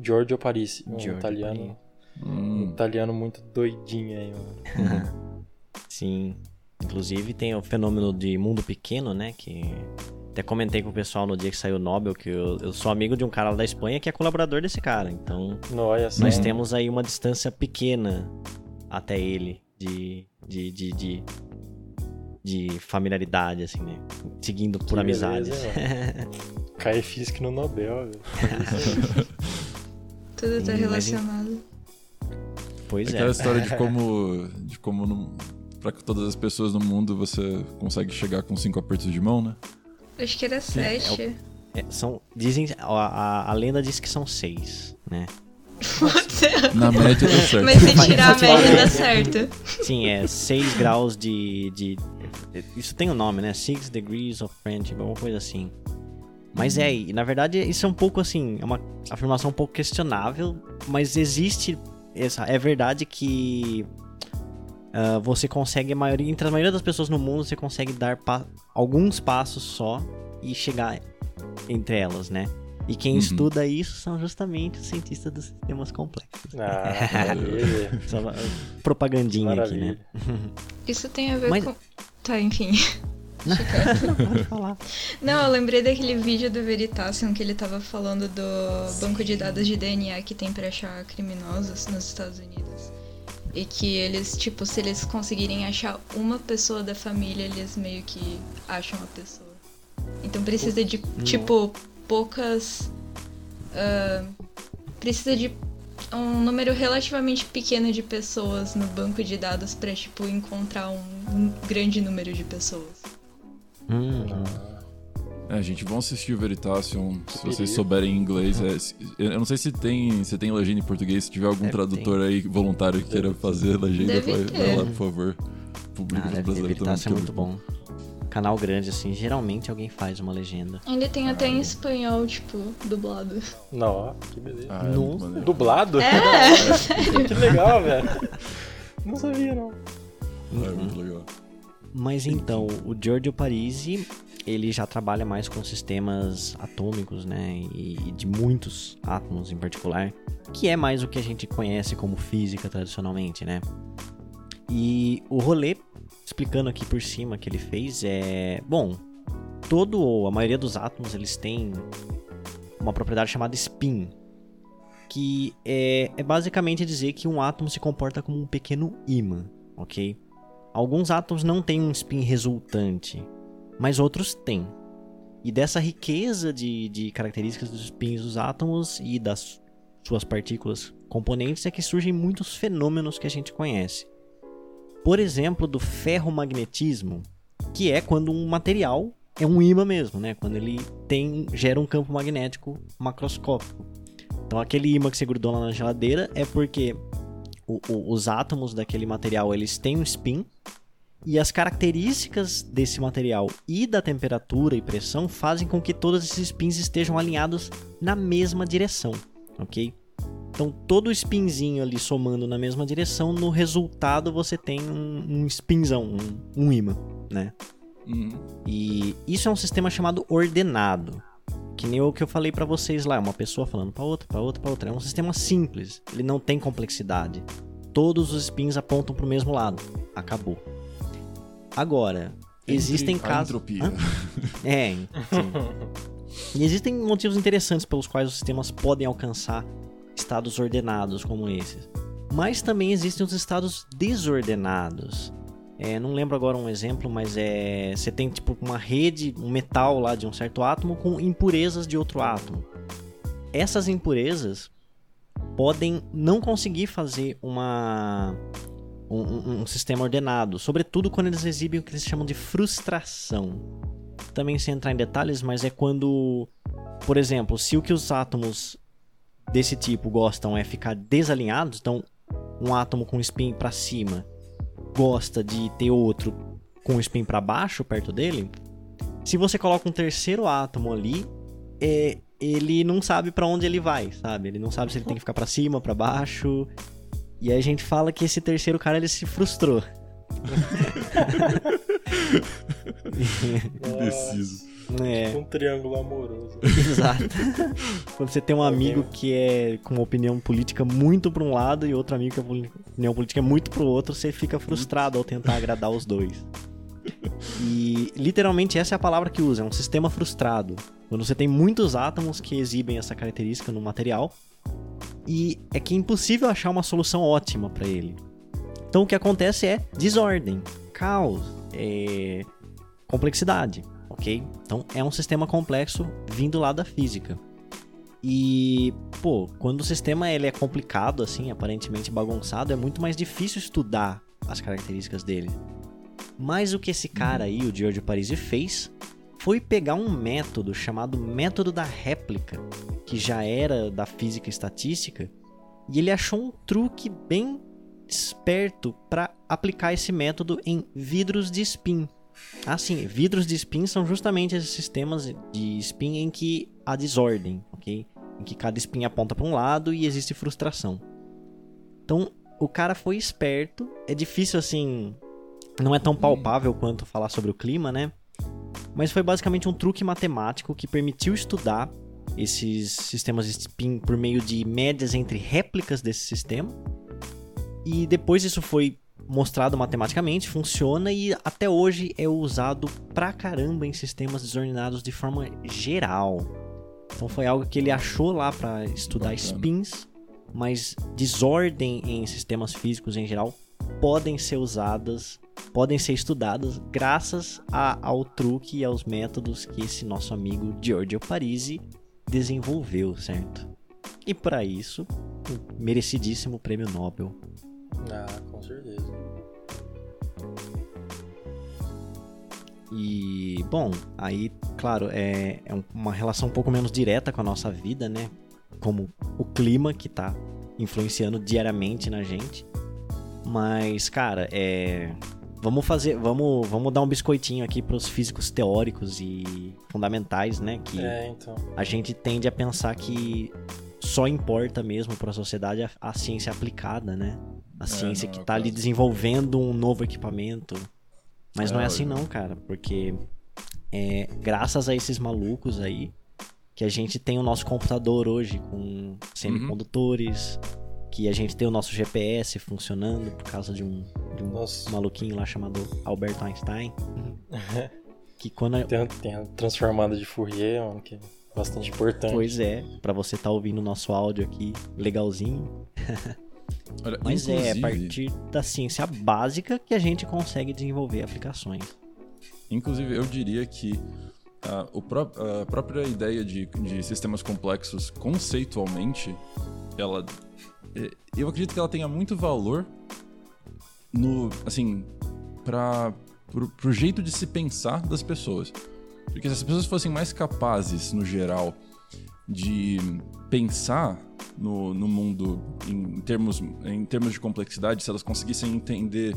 Giorgio Parisi, um Giorgio italiano Hum. Um italiano muito doidinho aí, mano. Sim. Inclusive tem o fenômeno de mundo pequeno, né? Que até comentei com o pessoal no dia que saiu o Nobel que eu, eu sou amigo de um cara lá da Espanha que é colaborador desse cara. Então, Nossa, nós temos aí uma distância pequena até ele de, de, de, de, de familiaridade, assim, né? Seguindo por que amizade. Cai físico no Nobel. Tudo tá relacionado. Pois Aquela é. Aquela história de como, de como para todas as pessoas no mundo você consegue chegar com cinco apertos de mão, né? Acho que era sete. É, é, são, dizem, a, a, a, lenda diz que são seis, né? Na média dá certo. Mas se tirar a média dá certo. Sim, é 6 graus de, de. Isso tem um nome, né? Six degrees of friendship, alguma coisa assim. Mas é, na verdade, isso é um pouco assim, é uma afirmação um pouco questionável, mas existe essa, é verdade que uh, você consegue, a maioria, entre a maioria das pessoas no mundo, você consegue dar pa alguns passos só e chegar entre elas, né? E quem uhum. estuda isso são justamente os cientistas dos sistemas complexos. Ah. Só propagandinha maravilha. aqui, né? Isso tem a ver Mas... com... Tá, enfim. Não, falar. Não, eu lembrei daquele vídeo do Veritasium que ele tava falando do Sim. banco de dados de DNA que tem para achar criminosos nos Estados Unidos. E que eles, tipo, se eles conseguirem achar uma pessoa da família, eles meio que acham a pessoa. Então precisa de, tipo, poucas. Uh, precisa de um número relativamente pequeno de pessoas no banco de dados para tipo encontrar um, um, grande número de pessoas. Hum. É, gente, vão assistir o Veritasium se vocês souberem inglês. É, eu não sei se tem, se tem legenda em português, se tiver algum Deve tradutor ter. aí voluntário que queira fazer legenda, vai, vai, lá, por favor. Público ah, brasileiro também. é muito bom. Canal grande, assim, geralmente alguém faz uma legenda. Ainda tem até em espanhol, tipo, dublado. Não, que beleza. Ah, é dublado? É, que legal, velho. Não sabia, não. É muito legal. Mas então, o Giorgio Parisi, ele já trabalha mais com sistemas atômicos, né, e de muitos átomos em particular, que é mais o que a gente conhece como física tradicionalmente, né? E o rolê, explicando aqui por cima que ele fez é, bom, todo a maioria dos átomos eles têm uma propriedade chamada spin, que é, é basicamente dizer que um átomo se comporta como um pequeno ímã, ok? Alguns átomos não têm um spin resultante, mas outros têm. E dessa riqueza de, de características dos spins dos átomos e das suas partículas componentes é que surgem muitos fenômenos que a gente conhece. Por exemplo, do ferromagnetismo, que é quando um material é um ímã mesmo, né? Quando ele tem gera um campo magnético macroscópico. Então aquele ímã que você grudou lá na geladeira é porque o, o, os átomos daquele material eles têm um spin e as características desse material e da temperatura e pressão fazem com que todos esses spins estejam alinhados na mesma direção, ok? Então todo spinzinho ali somando na mesma direção, no resultado você tem um, um spinzão, um, um imã, né? Uhum. E isso é um sistema chamado ordenado. Que nem o que eu falei para vocês lá, uma pessoa falando para outra, para outra, para outra. É um sistema simples, ele não tem complexidade. Todos os spins apontam para o mesmo lado. Acabou. Agora, Entre existem casos. É, sim. E existem motivos interessantes pelos quais os sistemas podem alcançar estados ordenados como esses. Mas também existem os estados desordenados. É, não lembro agora um exemplo, mas é você tem tipo uma rede, um metal lá de um certo átomo com impurezas de outro átomo. Essas impurezas podem não conseguir fazer uma um, um, sistema ordenado, sobretudo quando eles exibem o que eles chamam de frustração. Também sem entrar em detalhes, mas é quando, por exemplo, se o que os átomos desse tipo gostam é ficar desalinhados, então um átomo com spin para cima gosta de ter outro com spin para baixo perto dele, se você coloca um terceiro átomo ali, é, ele não sabe para onde ele vai, sabe? Ele não sabe se ele tem que ficar para cima, para baixo. E aí a gente fala que esse terceiro cara ele se frustrou. Indeciso. É. Tipo um triângulo amoroso. Exato. Quando você tem um amigo que é com uma opinião política muito para um lado e outro amigo que a opinião política é muito para o outro, você fica frustrado ao tentar agradar os dois. E literalmente essa é a palavra que usa, é um sistema frustrado. Quando você tem muitos átomos que exibem essa característica no material, e é que é impossível achar uma solução ótima para ele. Então o que acontece é desordem, caos, é... complexidade ok? Então é um sistema complexo vindo lá da física. E, pô, quando o sistema ele é complicado, assim, aparentemente bagunçado, é muito mais difícil estudar as características dele. Mas o que esse cara aí, o Giorgio Parisi, fez foi pegar um método chamado método da réplica, que já era da física estatística, e ele achou um truque bem esperto para aplicar esse método em vidros de spin. Assim, vidros de spin são justamente esses sistemas de spin em que há desordem, ok? Em que cada spin aponta para um lado e existe frustração. Então, o cara foi esperto. É difícil assim, não é tão palpável quanto falar sobre o clima, né? Mas foi basicamente um truque matemático que permitiu estudar esses sistemas de spin por meio de médias entre réplicas desse sistema. E depois isso foi mostrado matematicamente, funciona e até hoje é usado pra caramba em sistemas desordenados de forma geral. Então foi algo que ele achou lá para estudar Bacana. spins, mas desordem em sistemas físicos em geral podem ser usadas, podem ser estudadas graças a, ao truque e aos métodos que esse nosso amigo Giorgio Parisi desenvolveu, certo? E para isso, um merecidíssimo prêmio Nobel. Ah, com certeza. E, bom, aí, claro, é, é uma relação um pouco menos direta com a nossa vida, né? Como o clima que tá influenciando diariamente na gente. Mas, cara, é. Vamos fazer. Vamos, vamos dar um biscoitinho aqui pros físicos teóricos e fundamentais, né? Que é, então. a gente tende a pensar que só importa mesmo para a sociedade a, a, ciência aplicada, né? A é, ciência que é tá ali desenvolvendo um novo equipamento mas é, não é assim não, cara, porque é graças a esses malucos aí que a gente tem o nosso computador hoje com semicondutores, uhum. Que a gente tem o nosso GPS funcionando por causa de um, de um maluquinho lá chamado Albert Einstein. que quando tem, tem a transformada de Fourier, mano, que é bastante importante. Pois é, para você estar tá ouvindo o nosso áudio aqui legalzinho. Olha, Mas é a partir da ciência básica que a gente consegue desenvolver aplicações. Inclusive, eu diria que uh, o pró a própria ideia de, de sistemas complexos conceitualmente, ela, eu acredito que ela tenha muito valor no, assim, para pro, pro jeito de se pensar das pessoas. Porque se as pessoas fossem mais capazes, no geral, de pensar no, no mundo em, termos, em termos de complexidade, se elas conseguissem entender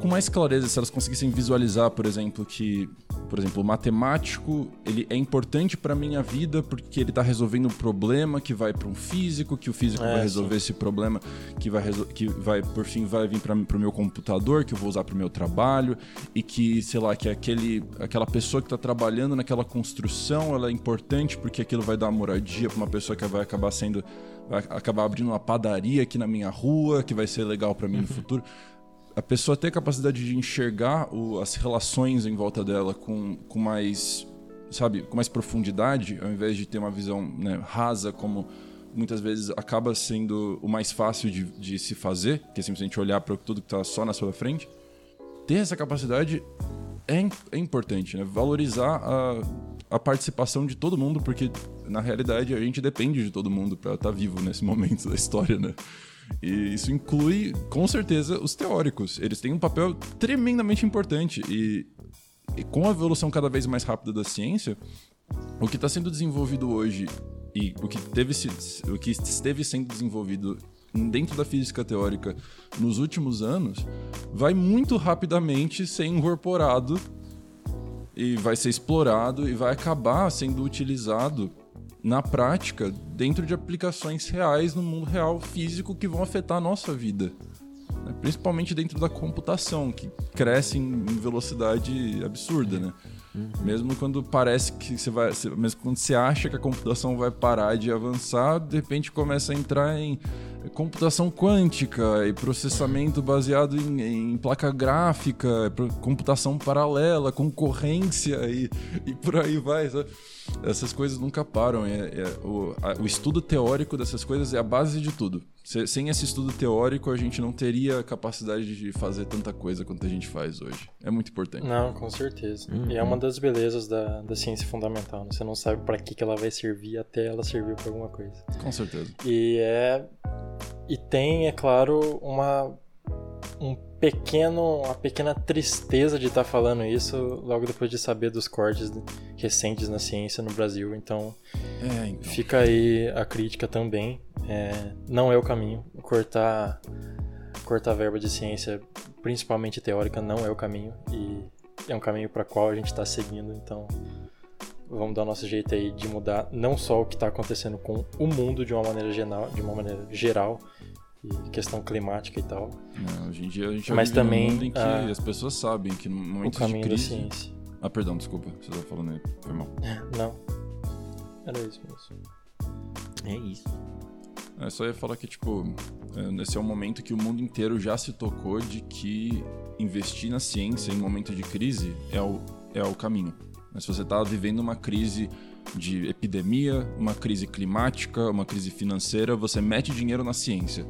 com mais clareza, se elas conseguissem visualizar, por exemplo, que por exemplo, o matemático, ele é importante para minha vida porque ele está resolvendo um problema que vai para um físico, que o físico é, vai resolver sim. esse problema, que vai, que vai por fim vai vir para o meu computador, que eu vou usar para o meu trabalho e que, sei lá, que aquele, aquela pessoa que está trabalhando naquela construção, ela é importante porque aquilo vai dar moradia para uma pessoa que vai acabar sendo vai acabar abrindo uma padaria aqui na minha rua, que vai ser legal para mim no uhum. futuro a pessoa ter a capacidade de enxergar o, as relações em volta dela com, com mais sabe com mais profundidade ao invés de ter uma visão né, rasa como muitas vezes acaba sendo o mais fácil de, de se fazer que é simplesmente olhar para tudo que está só na sua frente ter essa capacidade é, é importante né? valorizar a, a participação de todo mundo porque na realidade a gente depende de todo mundo para estar tá vivo nesse momento da história né e isso inclui, com certeza, os teóricos. Eles têm um papel tremendamente importante. E, e com a evolução cada vez mais rápida da ciência, o que está sendo desenvolvido hoje e o que, teve, o que esteve sendo desenvolvido dentro da física teórica nos últimos anos vai muito rapidamente ser incorporado e vai ser explorado e vai acabar sendo utilizado na prática, dentro de aplicações reais no mundo real físico que vão afetar a nossa vida. Né? Principalmente dentro da computação, que cresce em velocidade absurda, né? Uhum. Mesmo quando parece que você vai. Mesmo quando você acha que a computação vai parar de avançar, de repente começa a entrar em computação quântica e processamento baseado em, em placa gráfica, computação paralela, concorrência e, e por aí vai. Sabe? Essas coisas nunca param. É, é o, a, o, estudo teórico dessas coisas é a base de tudo. Se, sem esse estudo teórico, a gente não teria capacidade de fazer tanta coisa quanto a gente faz hoje. É muito importante. Não, com certeza. Uhum. E é uma das belezas da, da ciência fundamental. Né? Você não sabe para que, que ela vai servir até ela servir para alguma coisa. Com certeza. E é e tem, é claro, uma um pequeno, uma pequena tristeza de estar tá falando isso logo depois de saber dos cortes recentes na ciência no Brasil. Então, é, então. fica aí a crítica também. É, não é o caminho. Cortar, cortar verba de ciência, principalmente teórica, não é o caminho. E é um caminho para qual a gente está seguindo. Então, vamos dar nosso jeito aí de mudar não só o que está acontecendo com o mundo de uma maneira geral, de uma maneira geral e questão climática e tal. Não, hoje em dia a gente Mas vive também, num mundo em que a... as pessoas sabem que no momento de crise... da ciência. Ah, perdão, desculpa, você estava falando aí, foi mal. Não, era isso mesmo. É isso. É, só ia falar que, tipo, é, esse é um momento que o mundo inteiro já se tocou de que investir na ciência em momento de crise é o, é o caminho. Mas se você está vivendo uma crise de epidemia, uma crise climática, uma crise financeira, você mete dinheiro na ciência.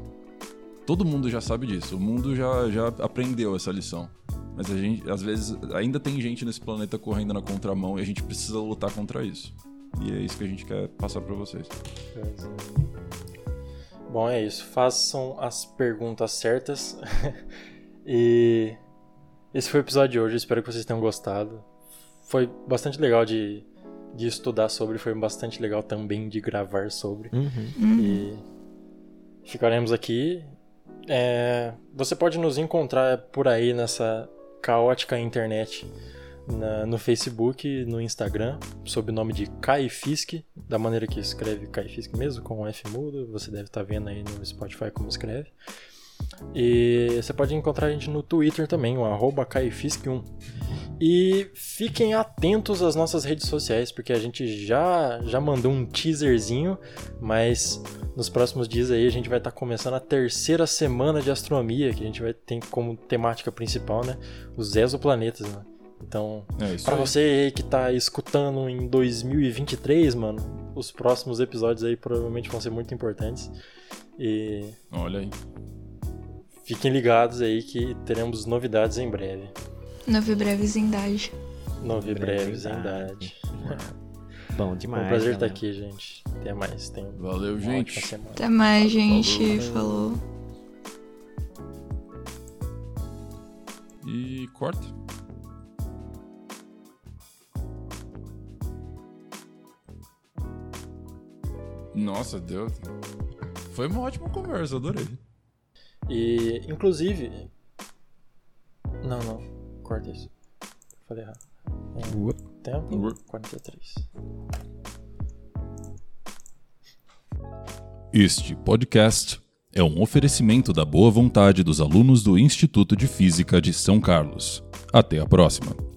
Todo mundo já sabe disso, o mundo já, já aprendeu essa lição. Mas a gente, às vezes, ainda tem gente nesse planeta correndo na contramão e a gente precisa lutar contra isso. E é isso que a gente quer passar para vocês. Bom, é isso. Façam as perguntas certas. e esse foi o episódio de hoje. Espero que vocês tenham gostado. Foi bastante legal de, de estudar sobre, foi bastante legal também de gravar sobre. Uhum. Uhum. E ficaremos aqui é, você pode nos encontrar por aí nessa caótica internet na, no Facebook, no Instagram, sob o nome de Kai Fisk, da maneira que escreve Kai Fisk mesmo, com um F mudo. Você deve estar tá vendo aí no Spotify como escreve. E você pode encontrar a gente no Twitter também, o arroba KaiFisk1. E fiquem atentos às nossas redes sociais, porque a gente já, já mandou um teaserzinho, mas nos próximos dias aí a gente vai estar tá começando a terceira semana de astronomia, que a gente vai ter como temática principal, né? Os exoplanetas, né? Então, é para você que tá escutando em 2023, mano, os próximos episódios aí provavelmente vão ser muito importantes. E. Olha aí. Fiquem ligados aí que teremos novidades em breve. Novi breves em idade. Novi breves em idade. Bom demais. Foi um prazer estar aqui, gente. Até mais. Tenham Valeu, gente. Até mais, gente. Falou. Falou. E corta. Nossa, deu. Foi uma ótima conversa, adorei. E, inclusive. Não, não. Corta isso. Falei errado. É, tempo? 43. Este podcast é um oferecimento da boa vontade dos alunos do Instituto de Física de São Carlos. Até a próxima.